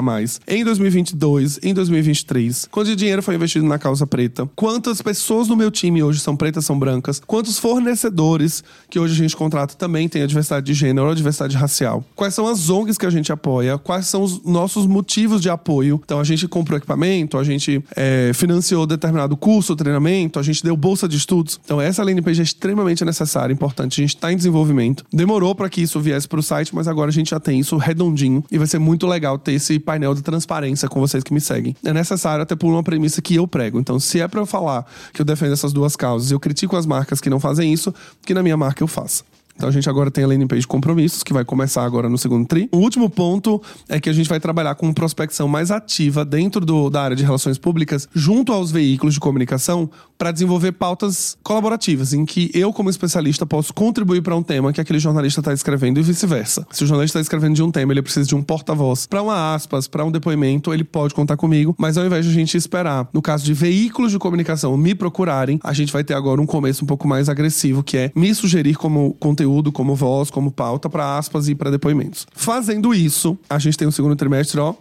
em 2022, em 2023, quanto de dinheiro foi investido na causa preta, quantas pessoas no meu time hoje são pretas, são brancas, quantos fornecedores que hoje a gente contrata também têm a diversidade de gênero ou a diversidade racial, quais são as ONGs que a gente apoia, quais são os nossos motivos de apoio. Então a gente comprou equipamento, a gente é, financiou determinado curso, treinamento, a gente deu bolsa de estudos. Então essa page é extremamente necessária, importante, a gente está em desenvolvimento. Demorou para que que isso viesse para o site, mas agora a gente já tem isso redondinho e vai ser muito legal ter esse painel de transparência com vocês que me seguem. É necessário até por uma premissa que eu prego. Então, se é para eu falar que eu defendo essas duas causas, eu critico as marcas que não fazem isso, que na minha marca eu faça. Então a gente agora tem a landing page de compromissos, que vai começar agora no segundo tri. O último ponto é que a gente vai trabalhar com prospecção mais ativa dentro do, da área de relações públicas, junto aos veículos de comunicação, para desenvolver pautas colaborativas, em que eu, como especialista, posso contribuir para um tema que aquele jornalista está escrevendo e vice-versa. Se o jornalista está escrevendo de um tema, ele precisa de um porta-voz para uma aspas, para um depoimento, ele pode contar comigo, mas ao invés de a gente esperar, no caso de veículos de comunicação me procurarem, a gente vai ter agora um começo um pouco mais agressivo, que é me sugerir como conteúdo conteúdo, como voz, como pauta para aspas e para depoimentos. Fazendo isso, a gente tem um segundo trimestre, ó,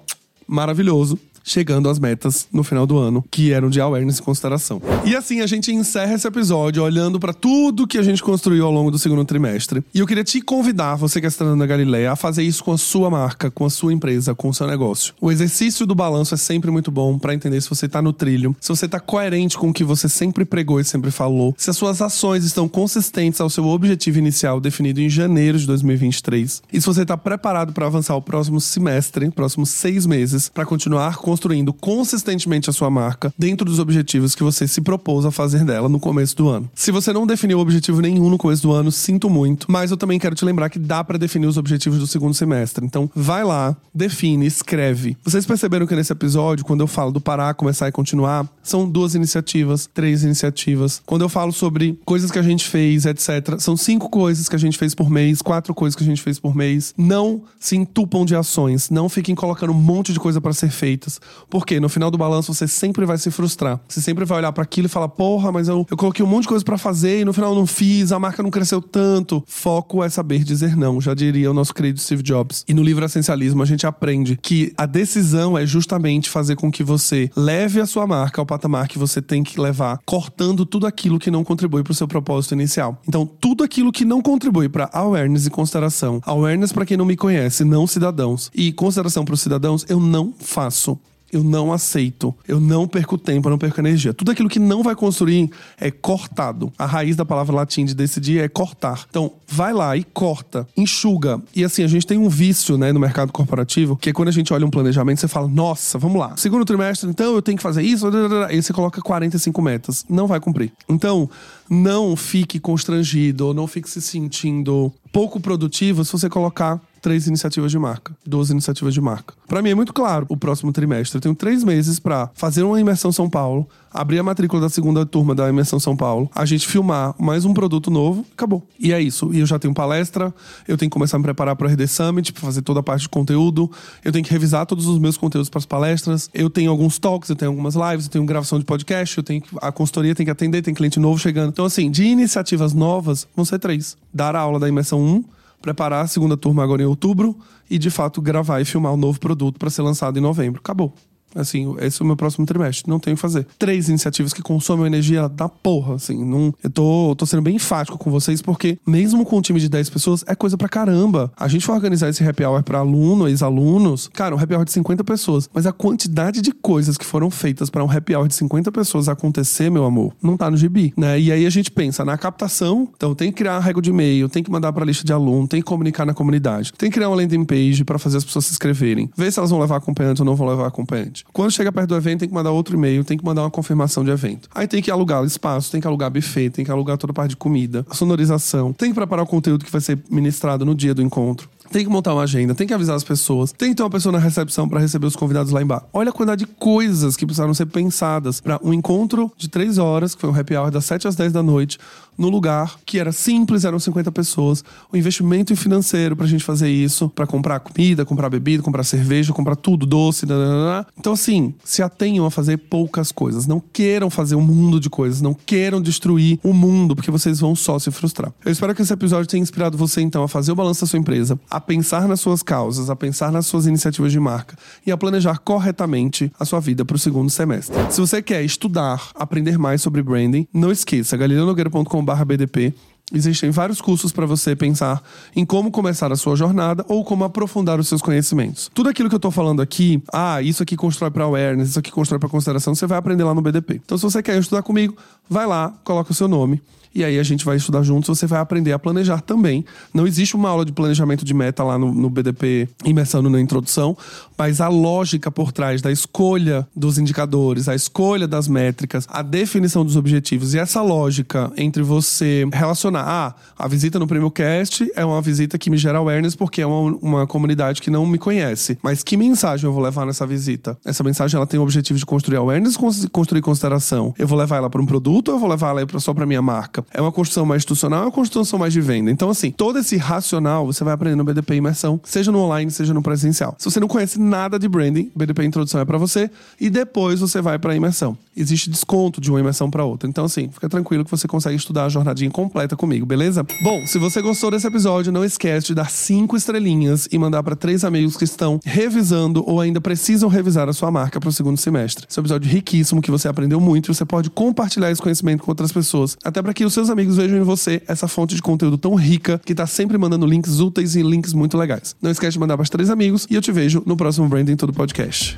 maravilhoso chegando às metas no final do ano, que eram de awareness e consideração. E assim a gente encerra esse episódio olhando para tudo que a gente construiu ao longo do segundo trimestre. E eu queria te convidar, você que está na Galileia, a fazer isso com a sua marca, com a sua empresa, com o seu negócio. O exercício do balanço é sempre muito bom para entender se você está no trilho, se você está coerente com o que você sempre pregou e sempre falou, se as suas ações estão consistentes ao seu objetivo inicial definido em janeiro de 2023 e se você está preparado para avançar o próximo semestre, próximos seis meses, para continuar com construindo consistentemente a sua marca dentro dos objetivos que você se propôs a fazer dela no começo do ano. Se você não definiu objetivo nenhum no começo do ano, sinto muito, mas eu também quero te lembrar que dá para definir os objetivos do segundo semestre. Então, vai lá, define, escreve. Vocês perceberam que nesse episódio, quando eu falo do parar, começar e continuar, são duas iniciativas, três iniciativas. Quando eu falo sobre coisas que a gente fez, etc., são cinco coisas que a gente fez por mês, quatro coisas que a gente fez por mês. Não se entupam de ações, não fiquem colocando um monte de coisa para ser feitas, porque no final do balanço você sempre vai se frustrar. Você sempre vai olhar para aquilo e falar: "Porra, mas eu, eu coloquei um monte de coisa para fazer e no final não fiz, a marca não cresceu tanto". Foco é saber dizer não, já diria o nosso querido Steve Jobs. E no livro Essencialismo a gente aprende que a decisão é justamente fazer com que você leve a sua marca ao patamar que você tem que levar, cortando tudo aquilo que não contribui para o seu propósito inicial. Então, tudo aquilo que não contribui para awareness e consideração. Awareness, para quem não me conhece, não cidadãos. E consideração para os cidadãos, eu não faço eu não aceito, eu não perco tempo, eu não perco energia. Tudo aquilo que não vai construir é cortado. A raiz da palavra latim de decidir é cortar. Então, vai lá e corta, enxuga. E assim, a gente tem um vício, né, no mercado corporativo, que é quando a gente olha um planejamento, você fala, nossa, vamos lá. Segundo trimestre, então eu tenho que fazer isso, aí você coloca 45 metas. Não vai cumprir. Então, não fique constrangido não fique se sentindo pouco produtivo se você colocar três iniciativas de marca, duas iniciativas de marca. Para mim é muito claro o próximo trimestre. Eu tenho três meses para fazer uma imersão São Paulo, abrir a matrícula da segunda turma da imersão São Paulo, a gente filmar mais um produto novo, acabou. E é isso. E eu já tenho palestra, eu tenho que começar a me preparar para o RD Summit, para fazer toda a parte de conteúdo, eu tenho que revisar todos os meus conteúdos para as palestras, eu tenho alguns talks, eu tenho algumas lives, eu tenho gravação de podcast, eu tenho que, a consultoria tem que atender, tem cliente novo chegando. Então assim, de iniciativas novas vão ser três. Dar a aula da imersão 1, preparar a segunda turma agora em outubro e, de fato, gravar e filmar o um novo produto para ser lançado em novembro. Acabou. Assim, esse é o meu próximo trimestre. Não tenho que fazer. Três iniciativas que consomem energia da porra, assim. Não, eu tô, tô sendo bem enfático com vocês, porque mesmo com um time de 10 pessoas, é coisa pra caramba. A gente foi organizar esse happy hour pra aluno, ex-alunos. Cara, um happy hour de 50 pessoas. Mas a quantidade de coisas que foram feitas para um happy hour de 50 pessoas acontecer, meu amor, não tá no gibi, né? E aí a gente pensa na captação. Então tem que criar uma regra de e-mail, tem que mandar pra lista de aluno, tem que comunicar na comunidade. Tem que criar uma landing page para fazer as pessoas se inscreverem. Ver se elas vão levar acompanhante ou não vão levar acompanhante. Quando chega perto do evento, tem que mandar outro e-mail, tem que mandar uma confirmação de evento. Aí tem que alugar o espaço, tem que alugar buffet, tem que alugar toda a parte de comida, sonorização, tem que preparar o conteúdo que vai ser ministrado no dia do encontro tem que montar uma agenda, tem que avisar as pessoas, tem que ter uma pessoa na recepção para receber os convidados lá embaixo. Olha a quantidade de coisas que precisaram ser pensadas para um encontro de três horas, que foi um happy hour das 7 às 10 da noite, no lugar que era simples, eram 50 pessoas. O investimento financeiro pra gente fazer isso, para comprar comida, comprar bebida, comprar cerveja, comprar tudo, doce, nananana. Então, assim, se atenham a fazer poucas coisas. Não queiram fazer um mundo de coisas, não queiram destruir o mundo, porque vocês vão só se frustrar. Eu espero que esse episódio tenha inspirado você, então, a fazer o balanço da sua empresa, a pensar nas suas causas, a pensar nas suas iniciativas de marca e a planejar corretamente a sua vida para o segundo semestre. Se você quer estudar, aprender mais sobre branding, não esqueça galileonogueira.com bdp Existem vários cursos para você pensar em como começar a sua jornada ou como aprofundar os seus conhecimentos. Tudo aquilo que eu estou falando aqui, ah, isso aqui constrói para awareness, isso aqui constrói para consideração, você vai aprender lá no BDP. Então, se você quer estudar comigo, vai lá, coloca o seu nome e aí a gente vai estudar juntos, você vai aprender a planejar também. Não existe uma aula de planejamento de meta lá no, no BDP imersando na introdução, mas a lógica por trás da escolha dos indicadores, a escolha das métricas, a definição dos objetivos e essa lógica entre você relacionar, ah, a visita no Prêmio Cast é uma visita que me gera awareness porque é uma, uma comunidade que não me conhece. Mas que mensagem eu vou levar nessa visita? Essa mensagem ela tem o objetivo de construir awareness, construir consideração. Eu vou levar ela para um produto ou eu vou levar ela só para minha marca? É uma construção mais institucional, é uma construção mais de venda. Então, assim, todo esse racional você vai aprender no BDP Imersão, seja no online, seja no presencial. Se você não conhece nada de branding, BDP Introdução é para você e depois você vai para a imersão. Existe desconto de uma imersão para outra. Então, assim, fica tranquilo que você consegue estudar a jornadinha completa comigo, beleza? Bom, se você gostou desse episódio, não esquece de dar cinco estrelinhas e mandar para três amigos que estão revisando ou ainda precisam revisar a sua marca para o segundo semestre. Esse é um episódio riquíssimo que você aprendeu muito e você pode compartilhar esse conhecimento com outras pessoas, até para que os seus amigos vejam em você essa fonte de conteúdo tão rica que tá sempre mandando links úteis e links muito legais. Não esquece de mandar para três amigos e eu te vejo no próximo Branding Todo Podcast.